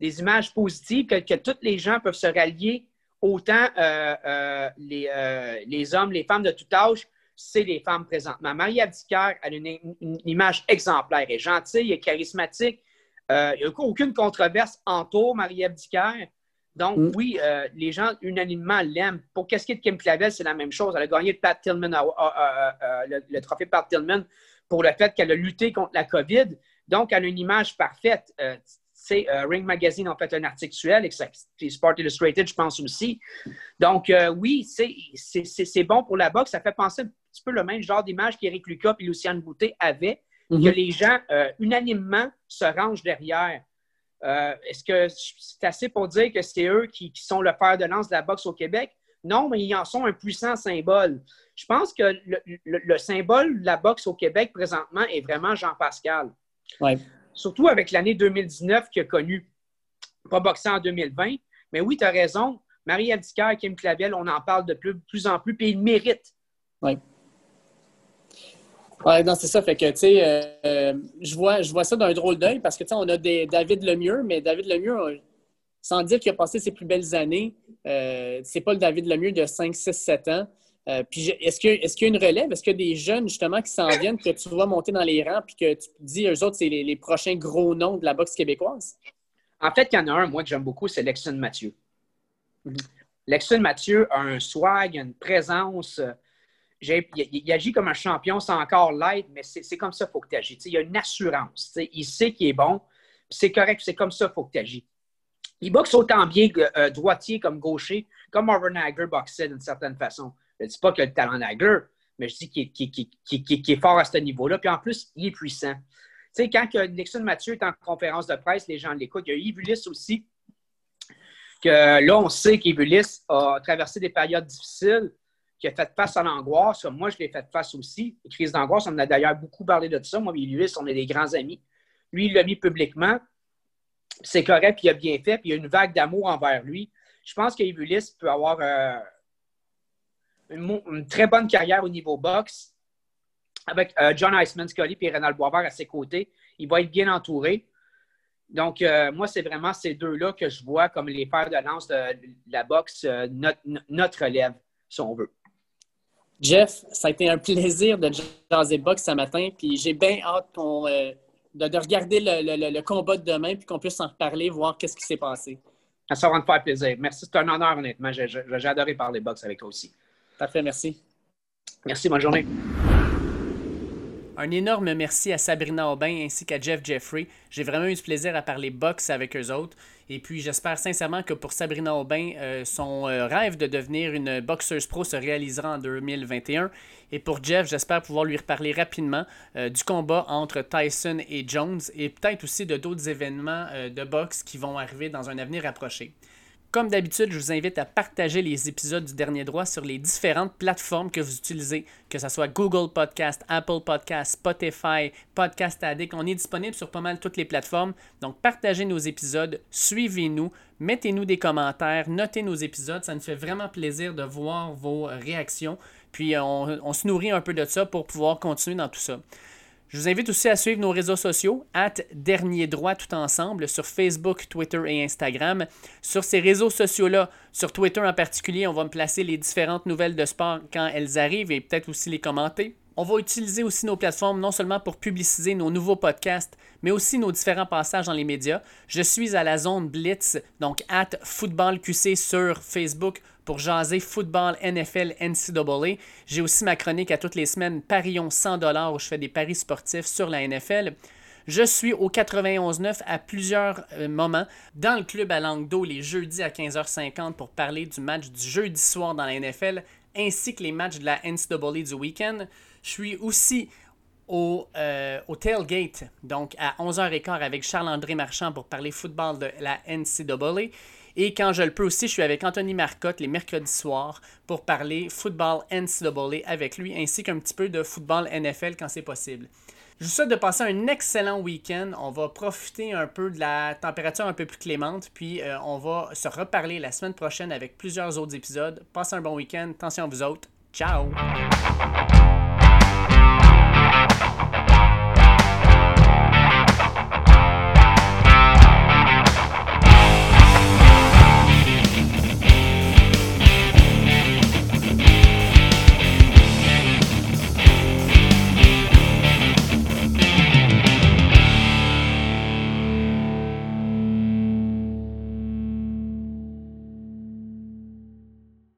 des images positives, que, tous les gens peuvent se rallier, autant euh, euh, euh, les, hommes, les femmes de tout âge, c'est les femmes présentement. Marie Abdicaire a une, image exemplaire, elle est gentille, elle est charismatique. il n'y a aucune controverse entoure Marie Abdicaire. Donc, mm. oui, les gens unanimement l'aiment. Pour qu'est-ce qui est de Kim Clavel, c'est la même chose. Elle a gagné le, Pat Tillman, le, trophée Pat Tillman pour le fait qu'elle a lutté contre la COVID. Donc, elle a une image parfaite. C'est Ring Magazine a fait un article sur elle, et Sport Illustrated, je pense aussi. Donc, oui, c'est bon pour la boxe. Ça fait penser un petit peu le même genre d'image qu'Éric Lucas et Luciane Boutet avaient, que les gens unanimement se rangent derrière. Euh, est-ce que c'est assez pour dire que c'est eux qui, sont le fer de lance de la boxe au Québec? Non, mais ils en sont un puissant symbole. Je pense que le, symbole de la boxe au Québec présentement est vraiment Jean-Pascal. Ouais. Surtout avec l'année 2019 qu'il a connu, pas boxé en 2020. Mais oui, tu as raison. Marie Abdicaire, Kim Clavel, on en parle de plus, en plus, puis il mérite. Oui. Oui, non, c'est ça. Fait que, tu sais, euh, euh, je, vois, je vois ça d'un drôle d'œil parce que, tu on a des David Lemieux, mais David Lemieux, sans dire qu'il a passé ses plus belles années, euh, c'est pas le David Lemieux de 5, 6, 7 ans. Euh, puis est-ce qu'il y, a une relève? Est-ce qu'il y a des jeunes justement qui s'en viennent que tu vois monter dans les rangs puis que tu dis, eux autres, c'est les, prochains gros noms de la boxe québécoise? En fait, il y en a un, moi, que j'aime beaucoup, c'est Lexon Mathieu. Mm-hmm. Lexon Mathieu a un swag, une présence. Euh, il, agit comme un champion, c'est encore light, mais c'est comme ça qu'il faut que tu agis. il a une assurance. Il sait qu'il est bon. C'est correct, c'est comme ça qu'il faut que tu agis. Il boxe autant bien euh, droitier comme gaucher, comme Marvin Hagler boxait d'une certaine façon. Je ne dis pas qu'il a le talent d'Hagler, mais je dis qu'il est, fort à ce niveau-là. Puis en plus, il est puissant. Tu sais, quand Nixon Mathieu est en conférence de presse, les gens l'écoutent. Il y a Yves aussi, que là, on sait qu'Yves a traversé des périodes difficiles, qui a fait face à l'angoisse. Moi, je l'ai fait face aussi. Les crises d'angoisse, on a d'ailleurs beaucoup parlé de ça. Moi et Yves on est des grands amis. Lui, il l'a mis publiquement. C'est correct, puis il a bien fait, puis il y a une vague d'amour envers lui. Je pense qu'Yves peut avoir euh, une, très bonne carrière au niveau boxe avec euh, John Iceman Scully et Renald Boisvert à ses côtés. Il va être bien entouré. Donc, euh, moi, c'est vraiment ces deux-là que je vois comme les pères de lance de, la boxe, euh, notre, notre, relève, si on veut. Jeff, ça a été un plaisir de jaser boxe ce matin, puis j'ai bien hâte de, regarder le, combat de demain, puis qu'on puisse en reparler, voir qu'est-ce qui s'est passé. Ça va me faire plaisir. Merci, c'est un honneur, honnêtement. J'ai adoré parler boxe avec toi aussi. Parfait, merci. Merci, bonne journée. Un énorme merci à Sabrina Aubin ainsi qu'à Jeff Jeffrey. J'ai vraiment eu du plaisir à parler boxe avec eux autres. Et puis j'espère sincèrement que pour Sabrina Aubin, euh, son euh, rêve de devenir une boxeuse pro se réalisera en 2021. Et pour Jeff, j'espère pouvoir lui reparler rapidement euh, du combat entre Tyson et Jones et peut-être aussi de d'autres événements de boxe qui vont arriver dans un avenir approché. Comme d'habitude, je vous invite à partager les épisodes du Dernier Droit sur les différentes plateformes que vous utilisez, que ce soit Google Podcast, Apple Podcast, Spotify, Podcast Addict. On est disponible sur pas mal toutes les plateformes. Donc, partagez nos épisodes, suivez-nous, mettez-nous des commentaires, notez nos épisodes. Ça nous fait vraiment plaisir de voir vos réactions. Puis, on, on se nourrit un peu de ça pour pouvoir continuer dans tout ça. Je vous invite aussi à suivre nos réseaux sociaux, at Dernier Droit tout ensemble, sur Facebook, Twitter et Instagram. Sur ces réseaux sociaux-là, sur Twitter en particulier, on va me placer les différentes nouvelles de sport quand elles arrivent et peut-être aussi les commenter. On va utiliser aussi nos plateformes non seulement pour publiciser nos nouveaux podcasts, mais aussi nos différents passages dans les médias. Je suis à la zone Blitz, donc at FootballQC sur Facebook pour jaser football, NFL, NCAA. J'ai aussi ma chronique à toutes les semaines Parions 100 où je fais des paris sportifs sur la NFL. Je suis au 91.9 à plusieurs euh, moments dans le club à langue d'eau les jeudis à 15h50 pour parler du match du jeudi soir dans la NFL ainsi que les matchs de la NCAA du week-end. Je suis aussi au, euh, au, tailgate, donc à 11h15 avec Charles-André Marchand pour parler football de la NCAA. Et quand je le peux aussi, je suis avec Anthony Marcotte les mercredis soirs pour parler football NCAA avec lui, ainsi qu'un petit peu de football NFL quand c'est possible. Je vous souhaite de passer un excellent week-end. On va profiter un peu de la température un peu plus clémente, puis euh, on va se reparler la semaine prochaine avec plusieurs autres épisodes. Passez un bon week-end. Attention à vous autres. Ciao!